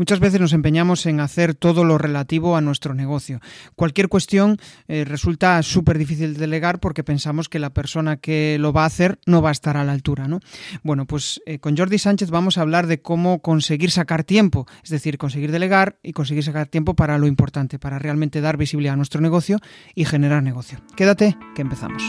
Muchas veces nos empeñamos en hacer todo lo relativo a nuestro negocio. Cualquier cuestión eh, resulta súper difícil de delegar porque pensamos que la persona que lo va a hacer no va a estar a la altura. ¿no? Bueno, pues eh, con Jordi Sánchez vamos a hablar de cómo conseguir sacar tiempo, es decir, conseguir delegar y conseguir sacar tiempo para lo importante, para realmente dar visibilidad a nuestro negocio y generar negocio. Quédate, que empezamos.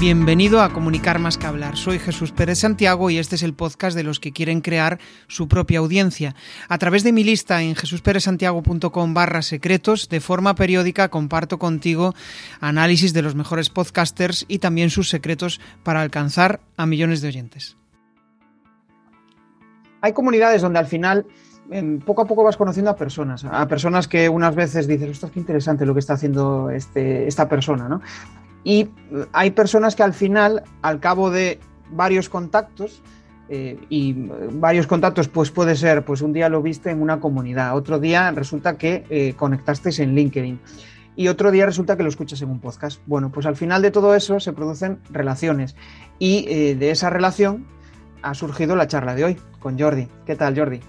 Bienvenido a Comunicar más que hablar. Soy Jesús Pérez Santiago y este es el podcast de los que quieren crear su propia audiencia. A través de mi lista en jesusperezsantiago.com barra secretos, de forma periódica comparto contigo análisis de los mejores podcasters y también sus secretos para alcanzar a millones de oyentes. Hay comunidades donde al final poco a poco vas conociendo a personas, a personas que unas veces dices, ostras, qué interesante lo que está haciendo este, esta persona, ¿no? Y hay personas que al final, al cabo de varios contactos, eh, y varios contactos, pues puede ser, pues un día lo viste en una comunidad, otro día resulta que eh, conectasteis en LinkedIn y otro día resulta que lo escuchas en un podcast. Bueno, pues al final de todo eso se producen relaciones y eh, de esa relación ha surgido la charla de hoy con Jordi. ¿Qué tal, Jordi?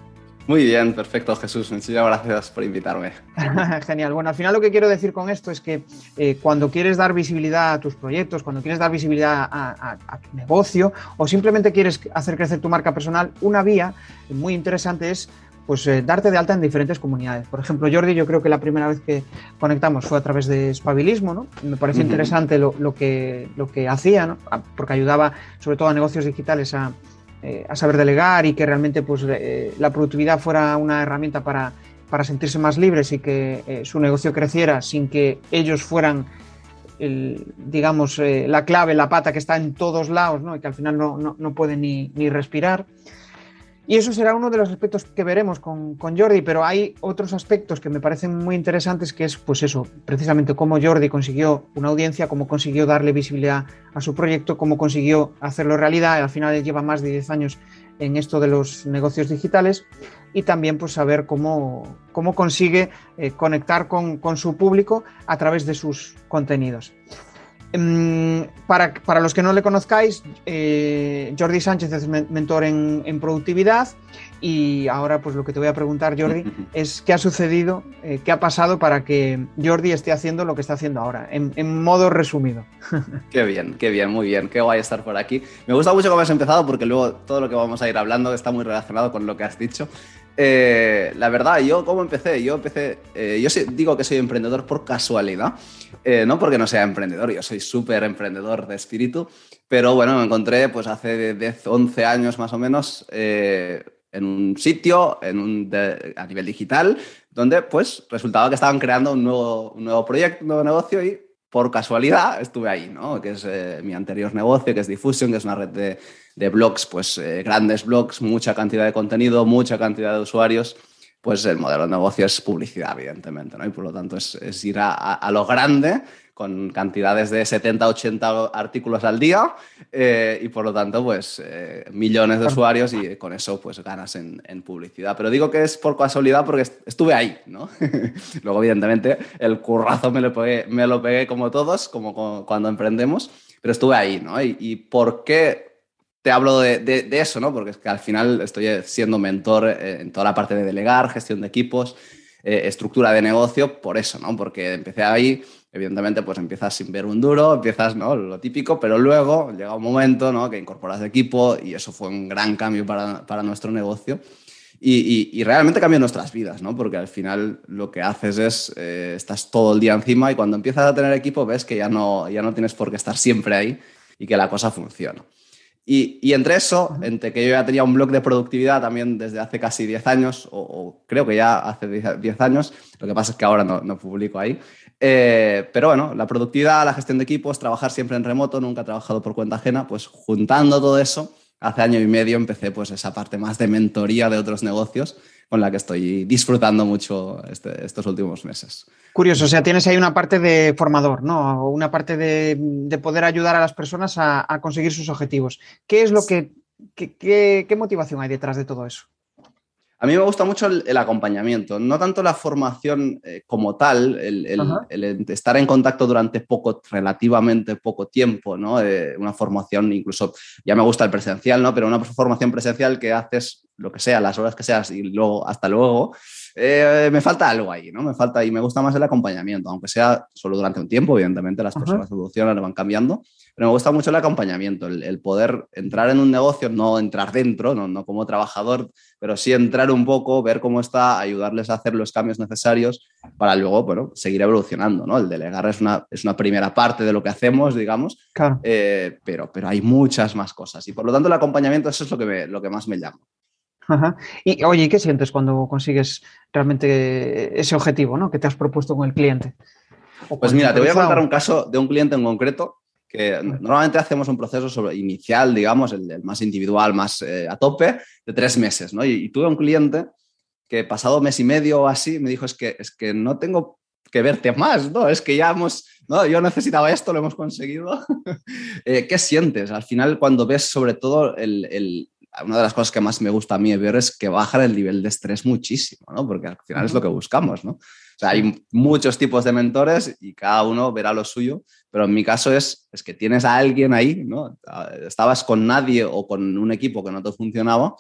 Muy bien, perfecto, Jesús. Muchísimas gracias por invitarme. Genial. Bueno, al final lo que quiero decir con esto es que eh, cuando quieres dar visibilidad a tus proyectos, cuando quieres dar visibilidad a, tu negocio o simplemente quieres hacer crecer tu marca personal, una vía muy interesante es pues eh, darte de alta en diferentes comunidades. Por ejemplo, Jordi, yo creo que la primera vez que conectamos fue a través de Espabilismo, ¿no? Me pareció interesante lo, que, lo que hacía, ¿no? porque ayudaba sobre todo a negocios digitales a, eh, a saber delegar y que realmente pues, eh, la productividad fuera una herramienta para, para sentirse más libres y que eh, su negocio creciera sin que ellos fueran, digamos, la clave, la pata que está en todos lados ¿no? y que al final no, no, no pueden ni, ni respirar. Y eso será uno de los aspectos que veremos con, Jordi, pero hay otros aspectos que me parecen muy interesantes, que es pues eso, precisamente cómo Jordi consiguió una audiencia, cómo consiguió darle visibilidad a su proyecto, cómo consiguió hacerlo realidad. Al final lleva más de 10 años en esto de los negocios digitales y también pues saber cómo, cómo consigue eh, conectar con, con su público a través de sus contenidos. Em, para, para, los que no le conozcáis, eh, Jordi Sánchez es mentor en, productividad y ahora pues lo que te voy a preguntar, Jordi, es qué ha sucedido, eh, qué ha pasado para que Jordi esté haciendo lo que está haciendo ahora, en, modo resumido. Qué bien, qué bien, muy bien, qué guay estar por aquí. Me gusta mucho cómo has empezado porque luego todo lo que vamos a ir hablando está muy relacionado con lo que has dicho. Eh, la verdad, yo cómo empecé, yo empecé, yo digo que soy emprendedor por casualidad. Eh, no porque no sea emprendedor, yo soy súper emprendedor de espíritu, pero bueno, me encontré pues hace 10, 11 años más o menos eh, en un sitio en un a nivel digital donde pues resultaba que estaban creando un nuevo, un nuevo proyecto, un nuevo negocio y por casualidad estuve ahí, ¿no? Que es eh, mi anterior negocio, que es Diffusion, que es una red de, blogs, pues grandes blogs, mucha cantidad de contenido, mucha cantidad de usuarios pues el modelo de negocio es publicidad, evidentemente, ¿no? Y por lo tanto es, ir a, lo grande con cantidades de 70, 80 artículos al día eh, y por lo tanto, pues eh, millones de usuarios y con eso pues ganas en, publicidad. Pero digo que es por casualidad porque estuve ahí, ¿no? Luego, evidentemente, el currazo me lo pegué, me lo pegué como todos, como cuando emprendemos, pero estuve ahí, ¿no? Y, y por qué te hablo de, eso, ¿no? Porque es que al final estoy siendo mentor eh, en toda la parte de delegar, gestión de equipos, eh, estructura de negocio, por eso, ¿no? Porque empecé ahí, evidentemente, pues empiezas sin ver un duro, empiezas, ¿no? Lo típico, pero luego llega un momento, ¿no? Que incorporas equipo y eso fue un gran cambio para, nuestro negocio. Y, realmente cambió nuestras vidas, ¿no? Porque al final lo que haces es, eh, estás todo el día encima y cuando empiezas a tener equipo ves que ya no, ya no tienes por qué estar siempre ahí y que la cosa funciona. Y, entre eso, entre que yo ya tenía un blog de productividad también desde hace casi 10 años, o, creo que ya hace 10 años, lo que pasa es que ahora no, publico ahí. Eh, pero bueno, la productividad, la gestión de equipos, trabajar siempre en remoto, nunca he trabajado por cuenta ajena, pues juntando todo eso, hace año y medio empecé pues esa parte más de mentoría de otros negocios con la que estoy disfrutando mucho este, estos últimos meses. Curioso, o sea, tienes ahí una parte de formador, ¿no? Una parte de, poder ayudar a las personas a, conseguir sus objetivos. ¿Qué es lo que, qué, motivación hay detrás de todo eso? A mí me gusta mucho el, acompañamiento, no tanto la formación eh, como tal, el, estar en contacto durante poco, relativamente poco tiempo, ¿no? Eh, una formación, incluso, ya me gusta el presencial, ¿no? Pero una formación presencial que haces lo que sea, las horas que seas y luego, hasta luego, eh, me falta algo ahí, ¿no? Me falta y me gusta más el acompañamiento, aunque sea solo durante un tiempo, evidentemente las personas evolucionan, van cambiando, pero me gusta mucho el acompañamiento, el, poder entrar en un negocio, no entrar dentro, no, no, como trabajador, pero sí entrar un poco, ver cómo está, ayudarles a hacer los cambios necesarios para luego, bueno, seguir evolucionando, ¿no? El delegar es una, es una primera parte de lo que hacemos, digamos, claro. Eh, pero, pero hay muchas más cosas y por lo tanto el acompañamiento eso es lo que, lo que más me llama. Y oye, ¿qué sientes cuando consigues realmente ese objetivo ¿no? que te has propuesto con el cliente? Pues mira, te voy a contar un caso de un cliente en concreto que normalmente hacemos un proceso sobre, inicial, digamos, el, más individual, más eh, a tope, de tres meses, ¿no? Y, tuve un cliente que pasado mes y medio o así me dijo, es que, es que no tengo que verte más, ¿no? Es que ya hemos, no, yo necesitaba esto, lo hemos conseguido. Eh, ¿Qué sientes? Al final, cuando ves sobre todo el, una de las cosas que más me gusta a mí ver es que bajan el nivel de estrés muchísimo, ¿no? Porque al final es lo que buscamos, ¿no? O sea, hay muchos tipos de mentores y cada uno verá lo suyo, pero en mi caso es, es que tienes a alguien ahí, ¿no? Estabas con nadie o con un equipo que no te funcionaba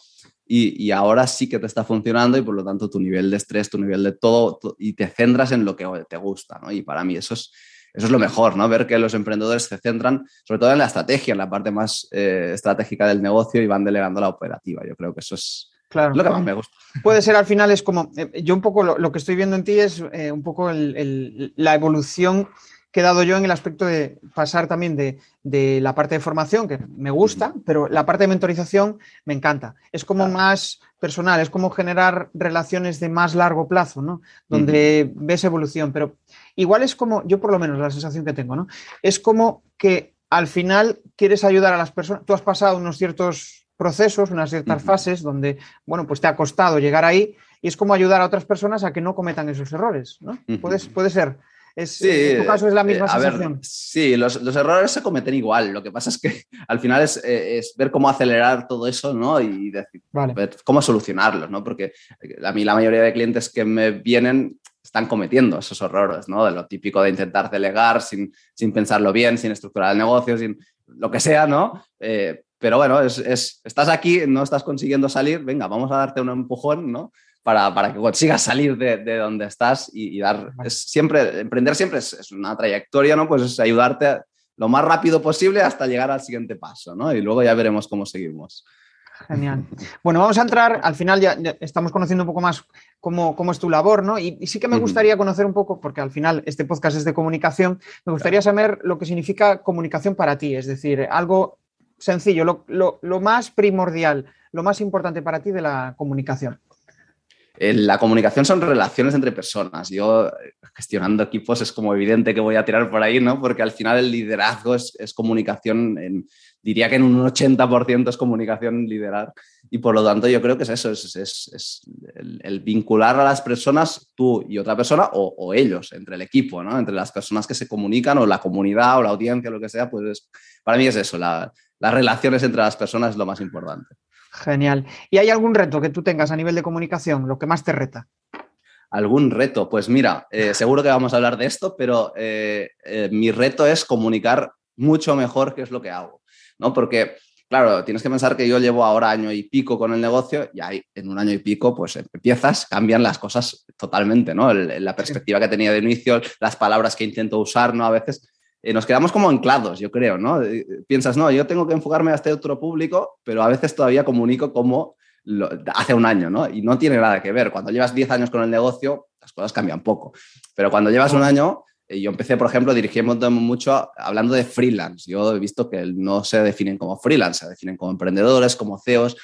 y, y, ahora sí que te está funcionando y por lo tanto tu nivel de estrés, tu nivel de todo, y te centras en lo que te gusta, ¿no? Y para mí eso es, eso es lo mejor, ¿no? Ver que los emprendedores se centran sobre todo en la estrategia, en la parte más eh, estratégica del negocio y van delegando la operativa. Yo creo que eso es lo que más me gusta. Puede ser al final, es como, eh, yo un poco lo, que estoy viendo en ti es eh, un poco la evolución que he dado yo en el aspecto de pasar también de, la parte de formación, que me gusta, pero la parte de mentorización me encanta. Es como más personal, es como generar relaciones de más largo plazo, ¿no? Donde ves evolución, pero igual es como, yo por lo menos la sensación que tengo, ¿no? Es como que al final quieres ayudar a las personas, tú has pasado unos ciertos procesos, unas ciertas fases donde, bueno, pues te ha costado llegar ahí y es como ayudar a otras personas a que no cometan esos errores, ¿no? puede ser sí, en tu caso es la misma eh, sensación. sí, los, errores se cometen igual. Lo que pasa es que al final es, eh, ver cómo acelerar todo eso, ¿no? Y decir, ver cómo solucionarlos, ¿no? Porque a mí la mayoría de clientes que me vienen están cometiendo esos errores, ¿no? De lo típico de intentar delegar sin, sin pensarlo bien, sin estructurar el negocio, sin lo que sea, ¿no? Eh, pero bueno, es, estás aquí, no estás consiguiendo salir, venga, vamos a darte un empujón, ¿no? para, que consigas salir de, donde estás y, dar, es siempre, emprender siempre es, una trayectoria, ¿no? Pues es ayudarte lo más rápido posible hasta llegar al siguiente paso, ¿no? Y luego ya veremos cómo seguimos. Genial. Bueno, vamos a entrar, al final ya, estamos conociendo un poco más cómo, cómo es tu labor, ¿no? Y, sí que me gustaría conocer un poco, porque al final este podcast es de comunicación, me gustaría saber lo que significa comunicación para ti, es decir, algo sencillo, lo, lo más primordial, lo más importante para ti de la comunicación la comunicación son relaciones entre personas. Yo gestionando equipos es como evidente que voy a tirar por ahí, ¿no? Porque al final el liderazgo es, comunicación, diría que en un 80% es comunicación liderar. Y por lo tanto yo creo que es eso, es, el, vincular a las personas, tú y otra persona, o, ellos, entre el equipo, ¿no? Entre las personas que se comunican o la comunidad o la audiencia, lo que sea, pues para mí es eso, las relaciones entre las personas es lo más importante. Genial. ¿Y hay algún reto que tú tengas a nivel de comunicación, lo que más te reta? ¿Algún reto? Pues mira, eh, seguro que vamos a hablar de esto, pero eh, eh, mi reto es comunicar mucho mejor qué es lo que hago, ¿no? Porque, claro, tienes que pensar que yo llevo ahora año y pico con el negocio y ahí, en un año y pico, pues empiezas, cambian las cosas totalmente, ¿no? la perspectiva que tenía de inicio, las palabras que intento usar, ¿no? A veces eh, nos quedamos como anclados, yo creo, ¿no? Eh, piensas, no, yo tengo que enfocarme a este otro público, pero a veces todavía comunico como hace un año, ¿no? Y no tiene nada que ver. Cuando llevas 10 años con el negocio, las cosas cambian poco. Pero cuando llevas un año, eh, yo empecé, por ejemplo, dirigiendo mucho hablando de freelance. Yo he visto que no se definen como freelance, se definen como emprendedores, como CEOs,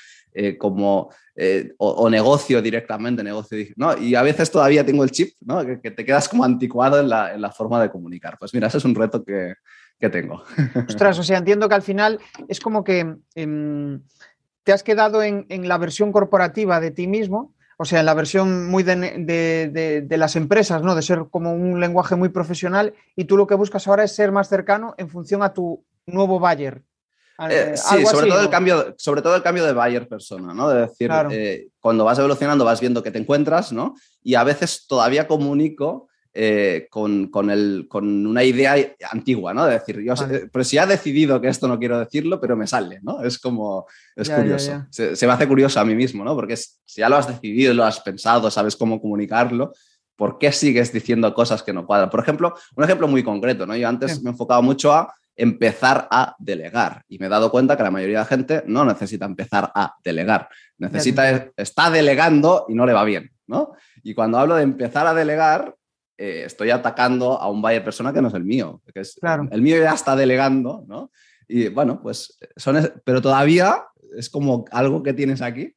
como eh, o, negocio directamente, negocio, ¿no? Y a veces todavía tengo el chip, ¿no? Que, te quedas como anticuado en la, en la, forma de comunicar. Pues mira, ese es un reto que, que tengo. Ostras, o sea, entiendo que al final es como que em, te has quedado en, en, la versión corporativa de ti mismo, o sea, en la versión muy de, de, de, las empresas, ¿no? De ser como un lenguaje muy profesional y tú lo que buscas ahora es ser más cercano en función a tu nuevo Bayer, Eh, sí, sobre todo, el cambio, sobre todo el cambio de buyer persona, ¿no? De decir, eh, cuando vas evolucionando vas viendo que te encuentras, ¿no? Y a veces todavía comunico eh, con, con, el, con, una idea antigua, ¿no? De decir, yo pero si ha decidido que esto no quiero decirlo, pero me sale, ¿no? Es como, es curioso. Se, me hace curioso a mí mismo, ¿no? Porque si ya lo has decidido, lo has pensado, sabes cómo comunicarlo, ¿por qué sigues diciendo cosas que no cuadran? Por ejemplo, un ejemplo muy concreto, ¿no? Yo antes me he enfocado mucho a empezar a delegar. Y me he dado cuenta que la mayoría de la gente no necesita empezar a delegar. Necesita, está delegando y no le va bien, ¿no? Y cuando hablo de empezar a delegar, eh, estoy atacando a un buyer persona que no es el mío. Que es, El mío ya está delegando, ¿no? Y bueno, pues son, pero todavía es como algo que tienes aquí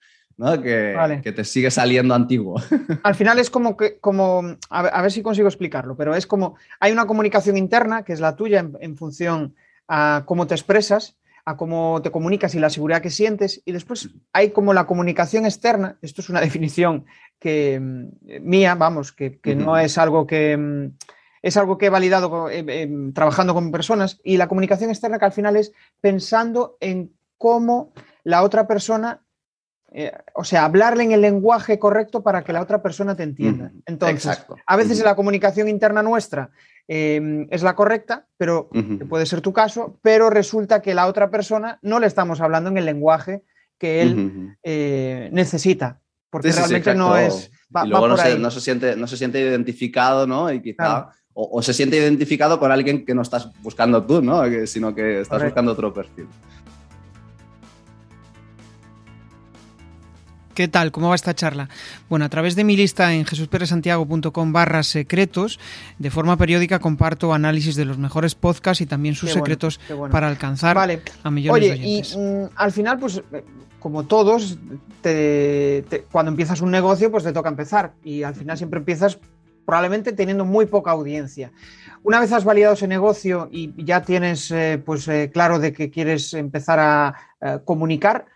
que, te sigue saliendo antiguo. Al final es como que, como, a ver, si consigo explicarlo, pero es como, hay una comunicación interna que es la tuya en, función a cómo te expresas, a cómo te comunicas y la seguridad que sientes, y después hay como la comunicación externa, esto es una definición que mm, mía, vamos, que, no es algo que mm, es algo que he validado eh, eh, trabajando con personas, y la comunicación externa que al final es pensando en cómo la otra persona eh, o sea, hablarle en el lenguaje correcto para que la otra persona te entienda. Entonces, a veces la comunicación interna nuestra em, es la correcta, pero puede ser tu caso, pero resulta que la otra persona no le estamos hablando en el lenguaje que él eh, necesita, porque realmente no es... y luego no, se, siente, no se siente identificado, ¿no? Y quizá... O, se siente identificado con alguien que no estás buscando tú, ¿no? sino que estás buscando otro perfil. ¿Qué tal? ¿Cómo va esta charla? Bueno, a través de mi lista en jesusperesantiago.com barra secretos, de forma periódica comparto análisis de los mejores podcasts y también sus secretos para alcanzar a millones de oyentes. Y mm, al final, pues como todos, cuando empiezas un negocio, pues te toca empezar. Y al final siempre empiezas probablemente teniendo muy poca audiencia. Una vez has validado ese negocio y ya tienes eh, pues eh, claro de que quieres empezar a eh, comunicar,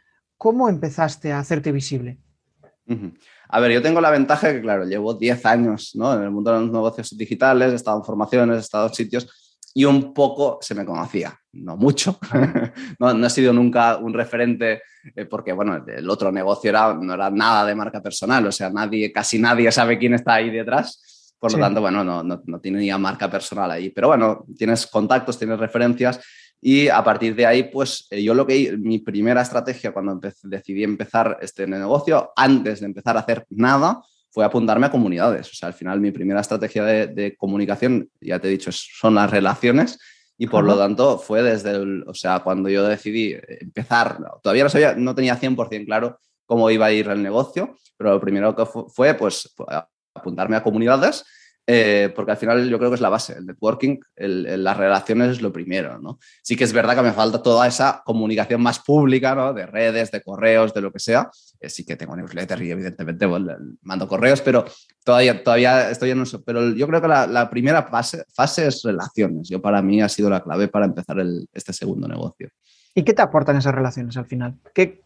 ¿Cómo empezaste a hacerte visible? A ver, yo tengo la ventaja que, claro, llevo 10 años ¿no? en el mundo de los negocios digitales, he estado en formaciones, he estado en sitios y un poco se me conocía, no mucho. no, he sido nunca un referente eh, porque, bueno, el otro negocio era, no era nada de marca personal, o sea, nadie, casi nadie sabe quién está ahí detrás. Por lo tanto, bueno, no, no, no tiene ni marca personal ahí. Pero bueno, tienes contactos, tienes referencias y a partir de ahí, pues eh, yo lo que mi primera estrategia cuando decidí empezar este negocio, antes de empezar a hacer nada, fue apuntarme a comunidades. O sea, al final mi primera estrategia de, comunicación, ya te he dicho, son las relaciones. Y por lo tanto fue desde, el, o sea, cuando yo decidí empezar, todavía no, sabía, no tenía 100% claro cómo iba a ir el negocio, pero lo primero que fue, pues, apuntarme a comunidades eh, porque al final yo creo que es la base, el networking, las relaciones es lo primero, ¿no? Sí que es verdad que me falta toda esa comunicación más pública, ¿no? De redes, de correos, de lo que sea. Eh, sí que tengo newsletter y evidentemente mando correos, pero todavía, todavía estoy en eso. Pero yo creo que la, primera fase, fase, es relaciones. Yo para mí ha sido la clave para empezar este segundo negocio. ¿Y qué te aportan esas relaciones al final? ¿Qué,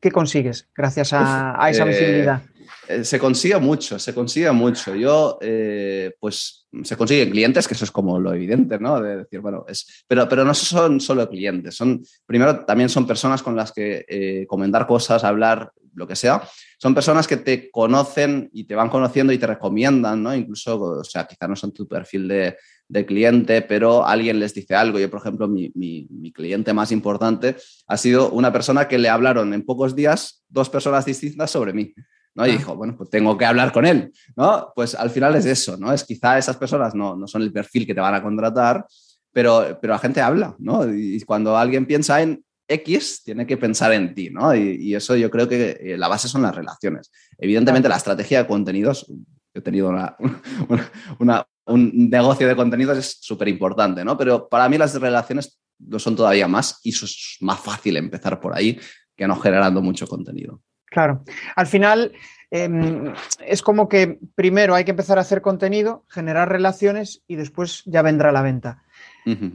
qué, consigues gracias a, esa eh, visibilidad? Eh, se consigue mucho, se consigue mucho. Yo, eh, pues, se consiguen clientes, que eso es como lo evidente, ¿no? De decir, bueno, es, pero, pero no son solo clientes, son, primero también son personas con las que comentar cosas, hablar, lo que sea. Son personas que te conocen y te van conociendo y te recomiendan, ¿no? Incluso, o sea, quizá no son tu perfil de, de cliente, pero alguien les dice algo. Yo, por ejemplo, mi, mi, cliente más importante ha sido una persona que le hablaron en pocos días dos personas distintas sobre mí. ¿No? Y ah. dijo, bueno, pues tengo que hablar con él, ¿no? Pues al final es eso, ¿no? Es quizá esas personas no, no son el perfil que te van a contratar, pero, pero la gente habla, ¿no? Y cuando alguien piensa en X, tiene que pensar en ti, ¿no? Y, eso yo creo que eh, la base son las relaciones. Evidentemente, la estrategia de contenidos, he tenido una, una, un negocio de contenidos es súper importante, ¿no? Pero para mí las relaciones lo son todavía más y eso es más fácil empezar por ahí que no generando mucho contenido. Claro. Al final em, es como que primero hay que empezar a hacer contenido, generar relaciones y después ya vendrá la venta.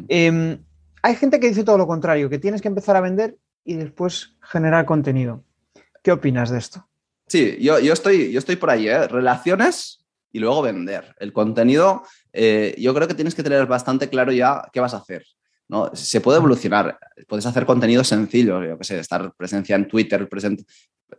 Em, hay gente que dice todo lo contrario, que tienes que empezar a vender y después generar contenido. ¿Qué opinas de esto? Sí, yo, yo, estoy, yo estoy por ahí. ¿eh? Relaciones y luego vender. El contenido, eh, yo creo que tienes que tener bastante claro ya qué vas a hacer. ¿No? Se puede evolucionar, puedes hacer contenido sencillo, yo que sé, estar presencia en Twitter, presente,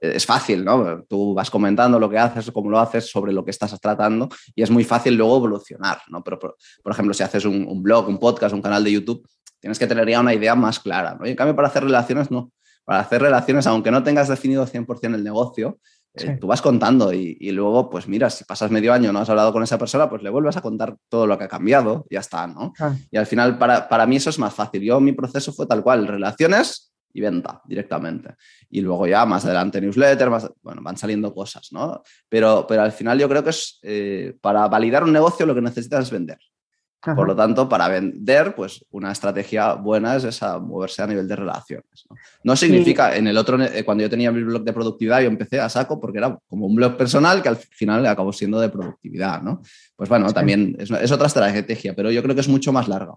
es fácil, ¿no? Tú vas comentando lo que haces, cómo lo haces, sobre lo que estás tratando y es muy fácil luego evolucionar, ¿no? Pero, por, ejemplo, si haces un, blog, un podcast, un canal de YouTube, tienes que tener ya una idea más clara, ¿no? Y en cambio, para hacer relaciones, no. Para hacer relaciones, aunque no tengas definido 100% el negocio, eh, tú vas contando y, luego, pues mira, si pasas medio año no has hablado con esa persona, pues le vuelves a contar todo lo que ha cambiado, ya está, ¿no? Y al final, para, para mí eso es más fácil. Yo, mi proceso fue tal cual, relaciones y venta directamente. Y luego ya más adelante newsletter, más, bueno, van saliendo cosas, ¿no? Pero, pero al final yo creo que es, eh, para validar un negocio lo que necesitas es vender. Por lo tanto, para vender, pues una estrategia buena es esa, moverse a nivel de relaciones. No, significa, en el otro, eh, cuando yo tenía mi blog de productividad, yo empecé a saco porque era como un blog personal que al final acabó siendo de productividad, ¿no? Pues bueno, también es, otra estrategia, pero yo creo que es mucho más larga.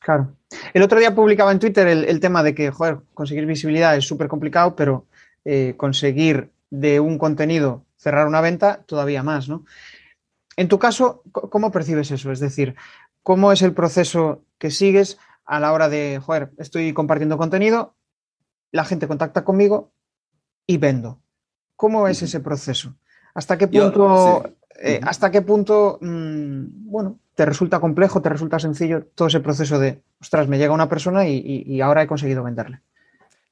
Claro. El otro día publicaba en Twitter el, tema de que, joder, conseguir visibilidad es súper complicado, pero eh, conseguir de un contenido cerrar una venta todavía más, ¿no? En tu caso, ¿cómo percibes eso? Es decir, ¿Cómo es el proceso que sigues a la hora de, joder, estoy compartiendo contenido, la gente contacta conmigo y vendo? ¿Cómo es ese proceso? ¿Hasta qué punto, eh, hasta qué punto mm, bueno, te resulta complejo, te resulta sencillo todo ese proceso de, ostras, me llega una persona y, ahora he conseguido venderle?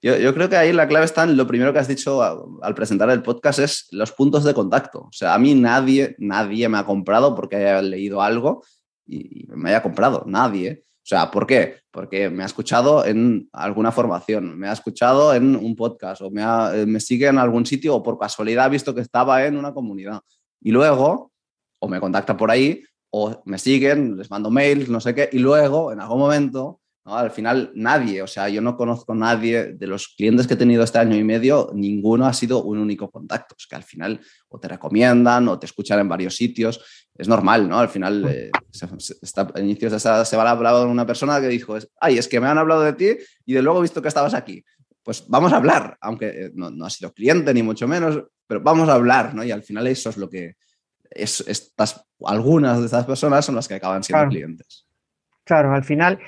Yo, creo que ahí la clave está en lo primero que has dicho al presentar el podcast es los puntos de contacto. O sea, a mí nadie, nadie me ha comprado porque haya leído algo y, me haya comprado, nadie. O sea, ¿por qué? Porque me ha escuchado en alguna formación, me ha escuchado en un podcast o me, eh, me sigue en algún sitio o por casualidad ha visto que estaba en una comunidad. Y luego, o me contacta por ahí, o me siguen, les mando mails, no sé qué, y luego, en algún momento, al final nadie, o sea, yo no conozco a nadie de los clientes que he tenido este año y medio, ninguno ha sido un único contacto, es que al final o te recomiendan o te escuchan en varios sitios, es normal, ¿no? Al final, eh, está, a inicios de esa semana hablado con una persona que dijo, ay, es que me han hablado de ti y de luego he visto que estabas aquí. Pues vamos a hablar, aunque eh, no, no ha sido cliente ni mucho menos, pero vamos a hablar, ¿no? Y al final eso es lo que, es, estas, algunas de estas personas son las que acaban siendo clientes. Claro, al final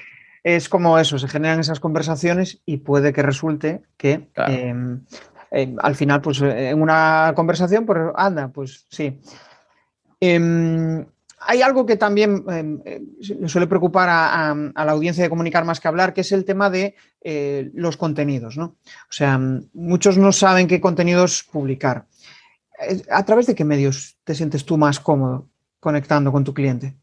es como eso, se generan esas conversaciones y puede que resulte que em, em, al final, pues en una conversación, pues anda, pues sí. Em, hay algo que también le suele preocupar a, la audiencia de comunicar más que hablar, que es el tema de eh, los contenidos, ¿no? O sea, muchos no saben qué contenidos publicar. Eh, ¿A través de qué medios te sientes tú más cómodo conectando con tu cliente?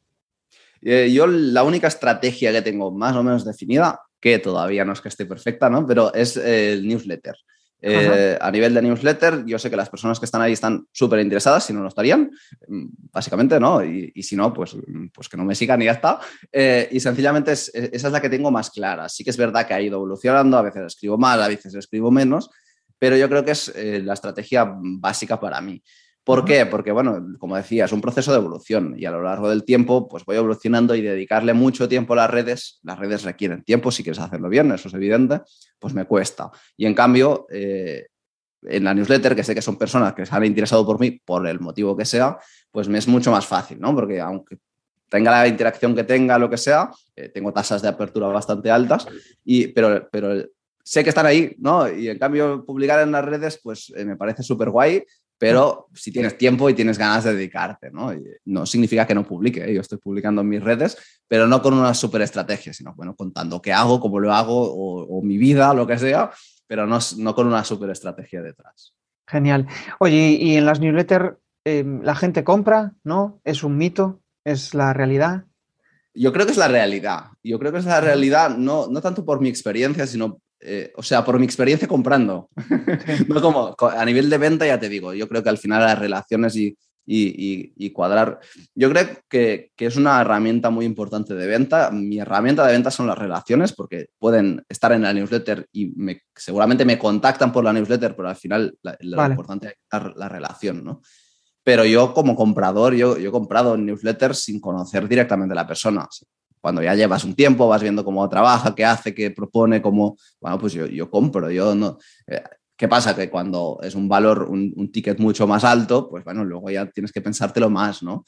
Eh, yo la única estrategia que tengo más o menos definida, que todavía no es que esté perfecta, ¿no? Pero es el newsletter. Eh, a nivel de newsletter, yo sé que las personas que están ahí están súper interesadas, si no, no estarían, mm, básicamente, ¿no? Y, si no, pues, pues que no me sigan y ya está. Eh, y sencillamente esa es la que tengo más clara. Sí que es verdad que ha ido evolucionando, a veces escribo mal, a veces escribo menos, pero yo creo que es la estrategia básica para mí. ¿Por qué? Porque, bueno, como decía, es un proceso de evolución y a lo largo del tiempo, pues voy evolucionando y dedicarle mucho tiempo a las redes. Las redes requieren tiempo, si quieres hacerlo bien, eso es evidente, pues me cuesta. Y en cambio, eh, en la newsletter, que sé que son personas que se han interesado por mí por el motivo que sea, pues me es mucho más fácil, ¿no? Porque aunque tenga la interacción que tenga, lo que sea, eh, tengo tasas de apertura bastante altas, y, pero, pero sé que están ahí, ¿no? Y en cambio, publicar en las redes, pues eh, me parece súper guay pero si tienes tiempo y tienes ganas de dedicarte, ¿no? no significa que no publique, ¿eh? yo estoy publicando en mis redes, pero no con una super estrategia, sino bueno, contando qué hago, cómo lo hago, o, mi vida, lo que sea, pero no, no con una super estrategia detrás. Genial. Oye, y en las newsletters em, la gente compra, ¿no? ¿Es un mito? ¿Es la realidad? Yo creo que es la realidad. Yo creo que es la realidad, no, no tanto por mi experiencia, sino eh, o sea, por mi experiencia comprando, no como a nivel de venta, ya te digo, yo creo que al final las relaciones y, cuadrar, yo creo que, es una herramienta muy importante de venta. Mi herramienta de venta son las relaciones, porque pueden estar en la newsletter y seguramente me contactan por la newsletter, pero al final lo importante es la relación, ¿no? Pero yo como comprador, yo, yo he comprado newsletters sin conocer directamente a la persona cuando ya llevas un tiempo, vas viendo cómo trabaja, qué hace, qué propone, cómo, bueno, pues yo, yo compro, yo no... Eh, ¿Qué pasa? Que cuando es un valor, un, ticket mucho más alto, pues bueno, luego ya tienes que pensártelo más, ¿no?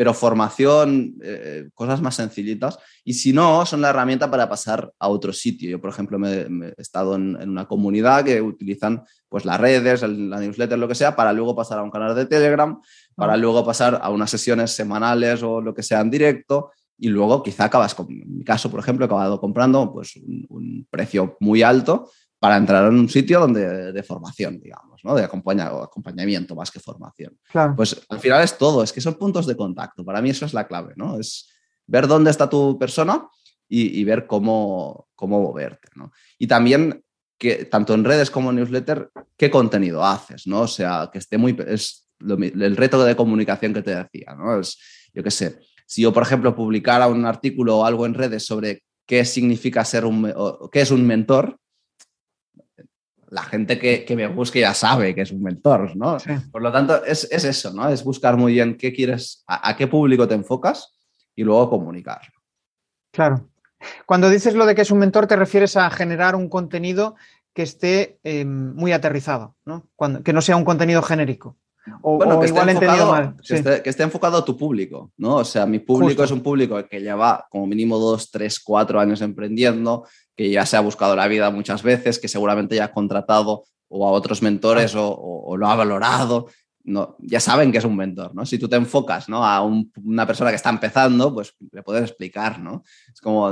pero formación, eh, cosas más sencillitas. Y si no, son la herramienta para pasar a otro sitio. Yo, por ejemplo, me, he estado en, una comunidad que utilizan pues, las redes, la newsletter, lo que sea, para luego pasar a un canal de Telegram, para luego pasar a unas sesiones semanales o lo que sea en directo. Y luego quizá acabas, con, en mi caso, por ejemplo, he acabado comprando pues, un precio muy alto para entrar en un sitio donde, de formación, digamos, ¿no? de acompañamiento más que formación. Pues al final es todo, es que son puntos de contacto. Para mí eso es la clave, ¿no? Es ver dónde está tu persona y, ver cómo, cómo moverte. ¿no? Y también que tanto en redes como en newsletter, qué contenido haces, ¿no? O sea, que esté muy... Es el reto de comunicación que te decía, ¿no? Es, yo qué sé, si yo, por ejemplo, publicara un artículo o algo en redes sobre qué significa ser un... qué es un mentor, la gente que, me busque ya sabe que es un mentor, ¿no? Por lo tanto, es, eso, ¿no? Es buscar muy bien qué quieres, a, qué público te enfocas y luego comunicar. Claro. Cuando dices lo de que es un mentor, te refieres a generar un contenido que esté eh, muy aterrizado, ¿no? que no sea un contenido genérico. O, bueno, que igual esté mal. Que, esté, enfocado a tu público, ¿no? O sea, mi público es un público que lleva como mínimo dos, tres, cuatro años emprendiendo, que ya se ha buscado la vida muchas veces, que seguramente ya ha contratado o a otros mentores o, lo ha valorado. No, ya saben que es un mentor, ¿no? Si tú te enfocas ¿no? a una persona que está empezando, pues le puedes explicar, ¿no? Es como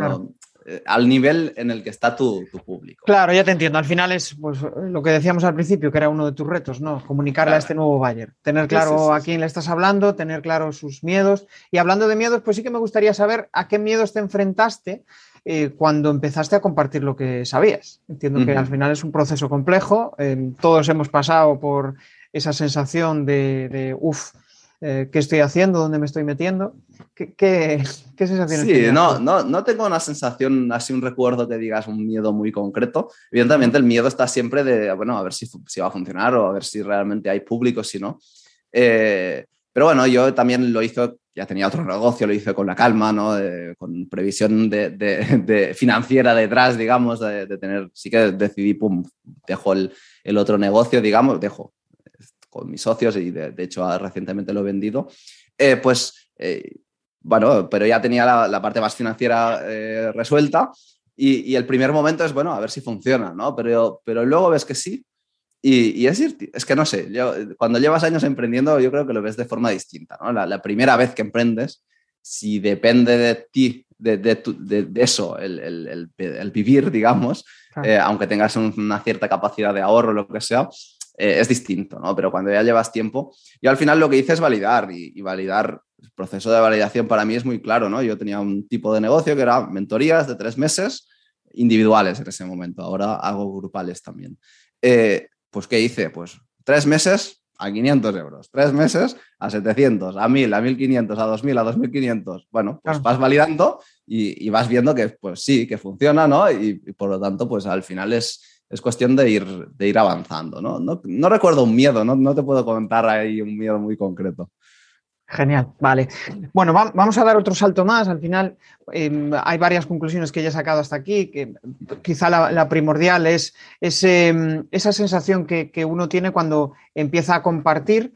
al nivel en el que está tu, público. Claro, ya te entiendo. Al final es pues, lo que decíamos al principio, que era uno de tus retos, ¿no? Comunicarle a este nuevo Bayer. Tener claro a quién le estás hablando, tener claro sus miedos. Y hablando de miedos, pues sí que me gustaría saber a qué miedos te enfrentaste eh, cuando empezaste a compartir lo que sabías. Entiendo que al final es un proceso complejo, eh, todos hemos pasado por esa sensación de, de uff, eh, ¿qué estoy haciendo? ¿Dónde me estoy metiendo? ¿Qué, qué, qué sensación Sí, no, no, no tengo una sensación, así un recuerdo que digas un miedo muy concreto. Evidentemente el miedo está siempre de, bueno, a ver si, si va a funcionar o a ver si realmente hay público, si no. pero bueno, yo también lo hice ya tenía otro negocio, lo hice con la calma, ¿no? con previsión de, financiera detrás, digamos, de, tener, sí que decidí, pum, dejo el, otro negocio, digamos, dejo con mis socios y de, hecho recientemente lo he vendido, eh, pues, eh, bueno, pero ya tenía la, parte más financiera eh, resuelta y, y, el primer momento es, bueno, a ver si funciona, ¿no? Pero, pero luego ves que sí, y, es, es, que no sé, yo, cuando llevas años emprendiendo, yo creo que lo ves de forma distinta. ¿no? La, primera vez que emprendes, si depende de ti, de, de, de, eso, el, el, el, vivir, digamos, aunque tengas una cierta capacidad de ahorro, lo que sea, eh, es distinto, ¿no? Pero cuando ya llevas tiempo, yo al final lo que hice es validar y, y, validar, el proceso de validación para mí es muy claro, ¿no? Yo tenía un tipo de negocio que era mentorías de tres meses individuales en ese momento, ahora hago grupales también. Eh, pues ¿qué hice? Pues tres meses a 500 euros, tres meses a 700, a 1000, a 1500, a 2000, a 2500. Bueno, pues vas validando y, vas viendo que pues sí, que funciona, ¿no? Y, por lo tanto, pues al final es, es cuestión de ir, de ir avanzando, ¿no? No, recuerdo un miedo, ¿no? no te puedo contar ahí un miedo muy concreto. Genial, vale. Bueno, vamos a dar otro salto más. Al final em, hay varias conclusiones que ya he sacado hasta aquí, que quizá la, primordial es em, esa sensación que, uno tiene cuando empieza a compartir,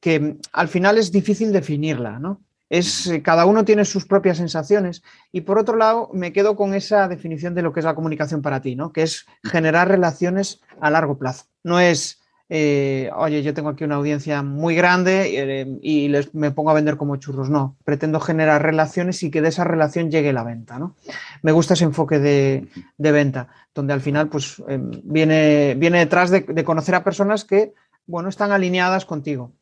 que em, al final es difícil definirla, ¿no? Es, eh, cada uno tiene sus propias sensaciones. Y por otro lado, me quedo con esa definición de lo que es la comunicación para ti, ¿no? Que es generar relaciones a largo plazo. No es eh, oye, yo tengo aquí una audiencia muy grande eh, y les, me pongo a vender como churros. No, pretendo generar relaciones y que de esa relación llegue la venta. ¿no? Me gusta ese enfoque de, venta, donde al final pues, viene, viene detrás de, conocer a personas que bueno, están alineadas contigo.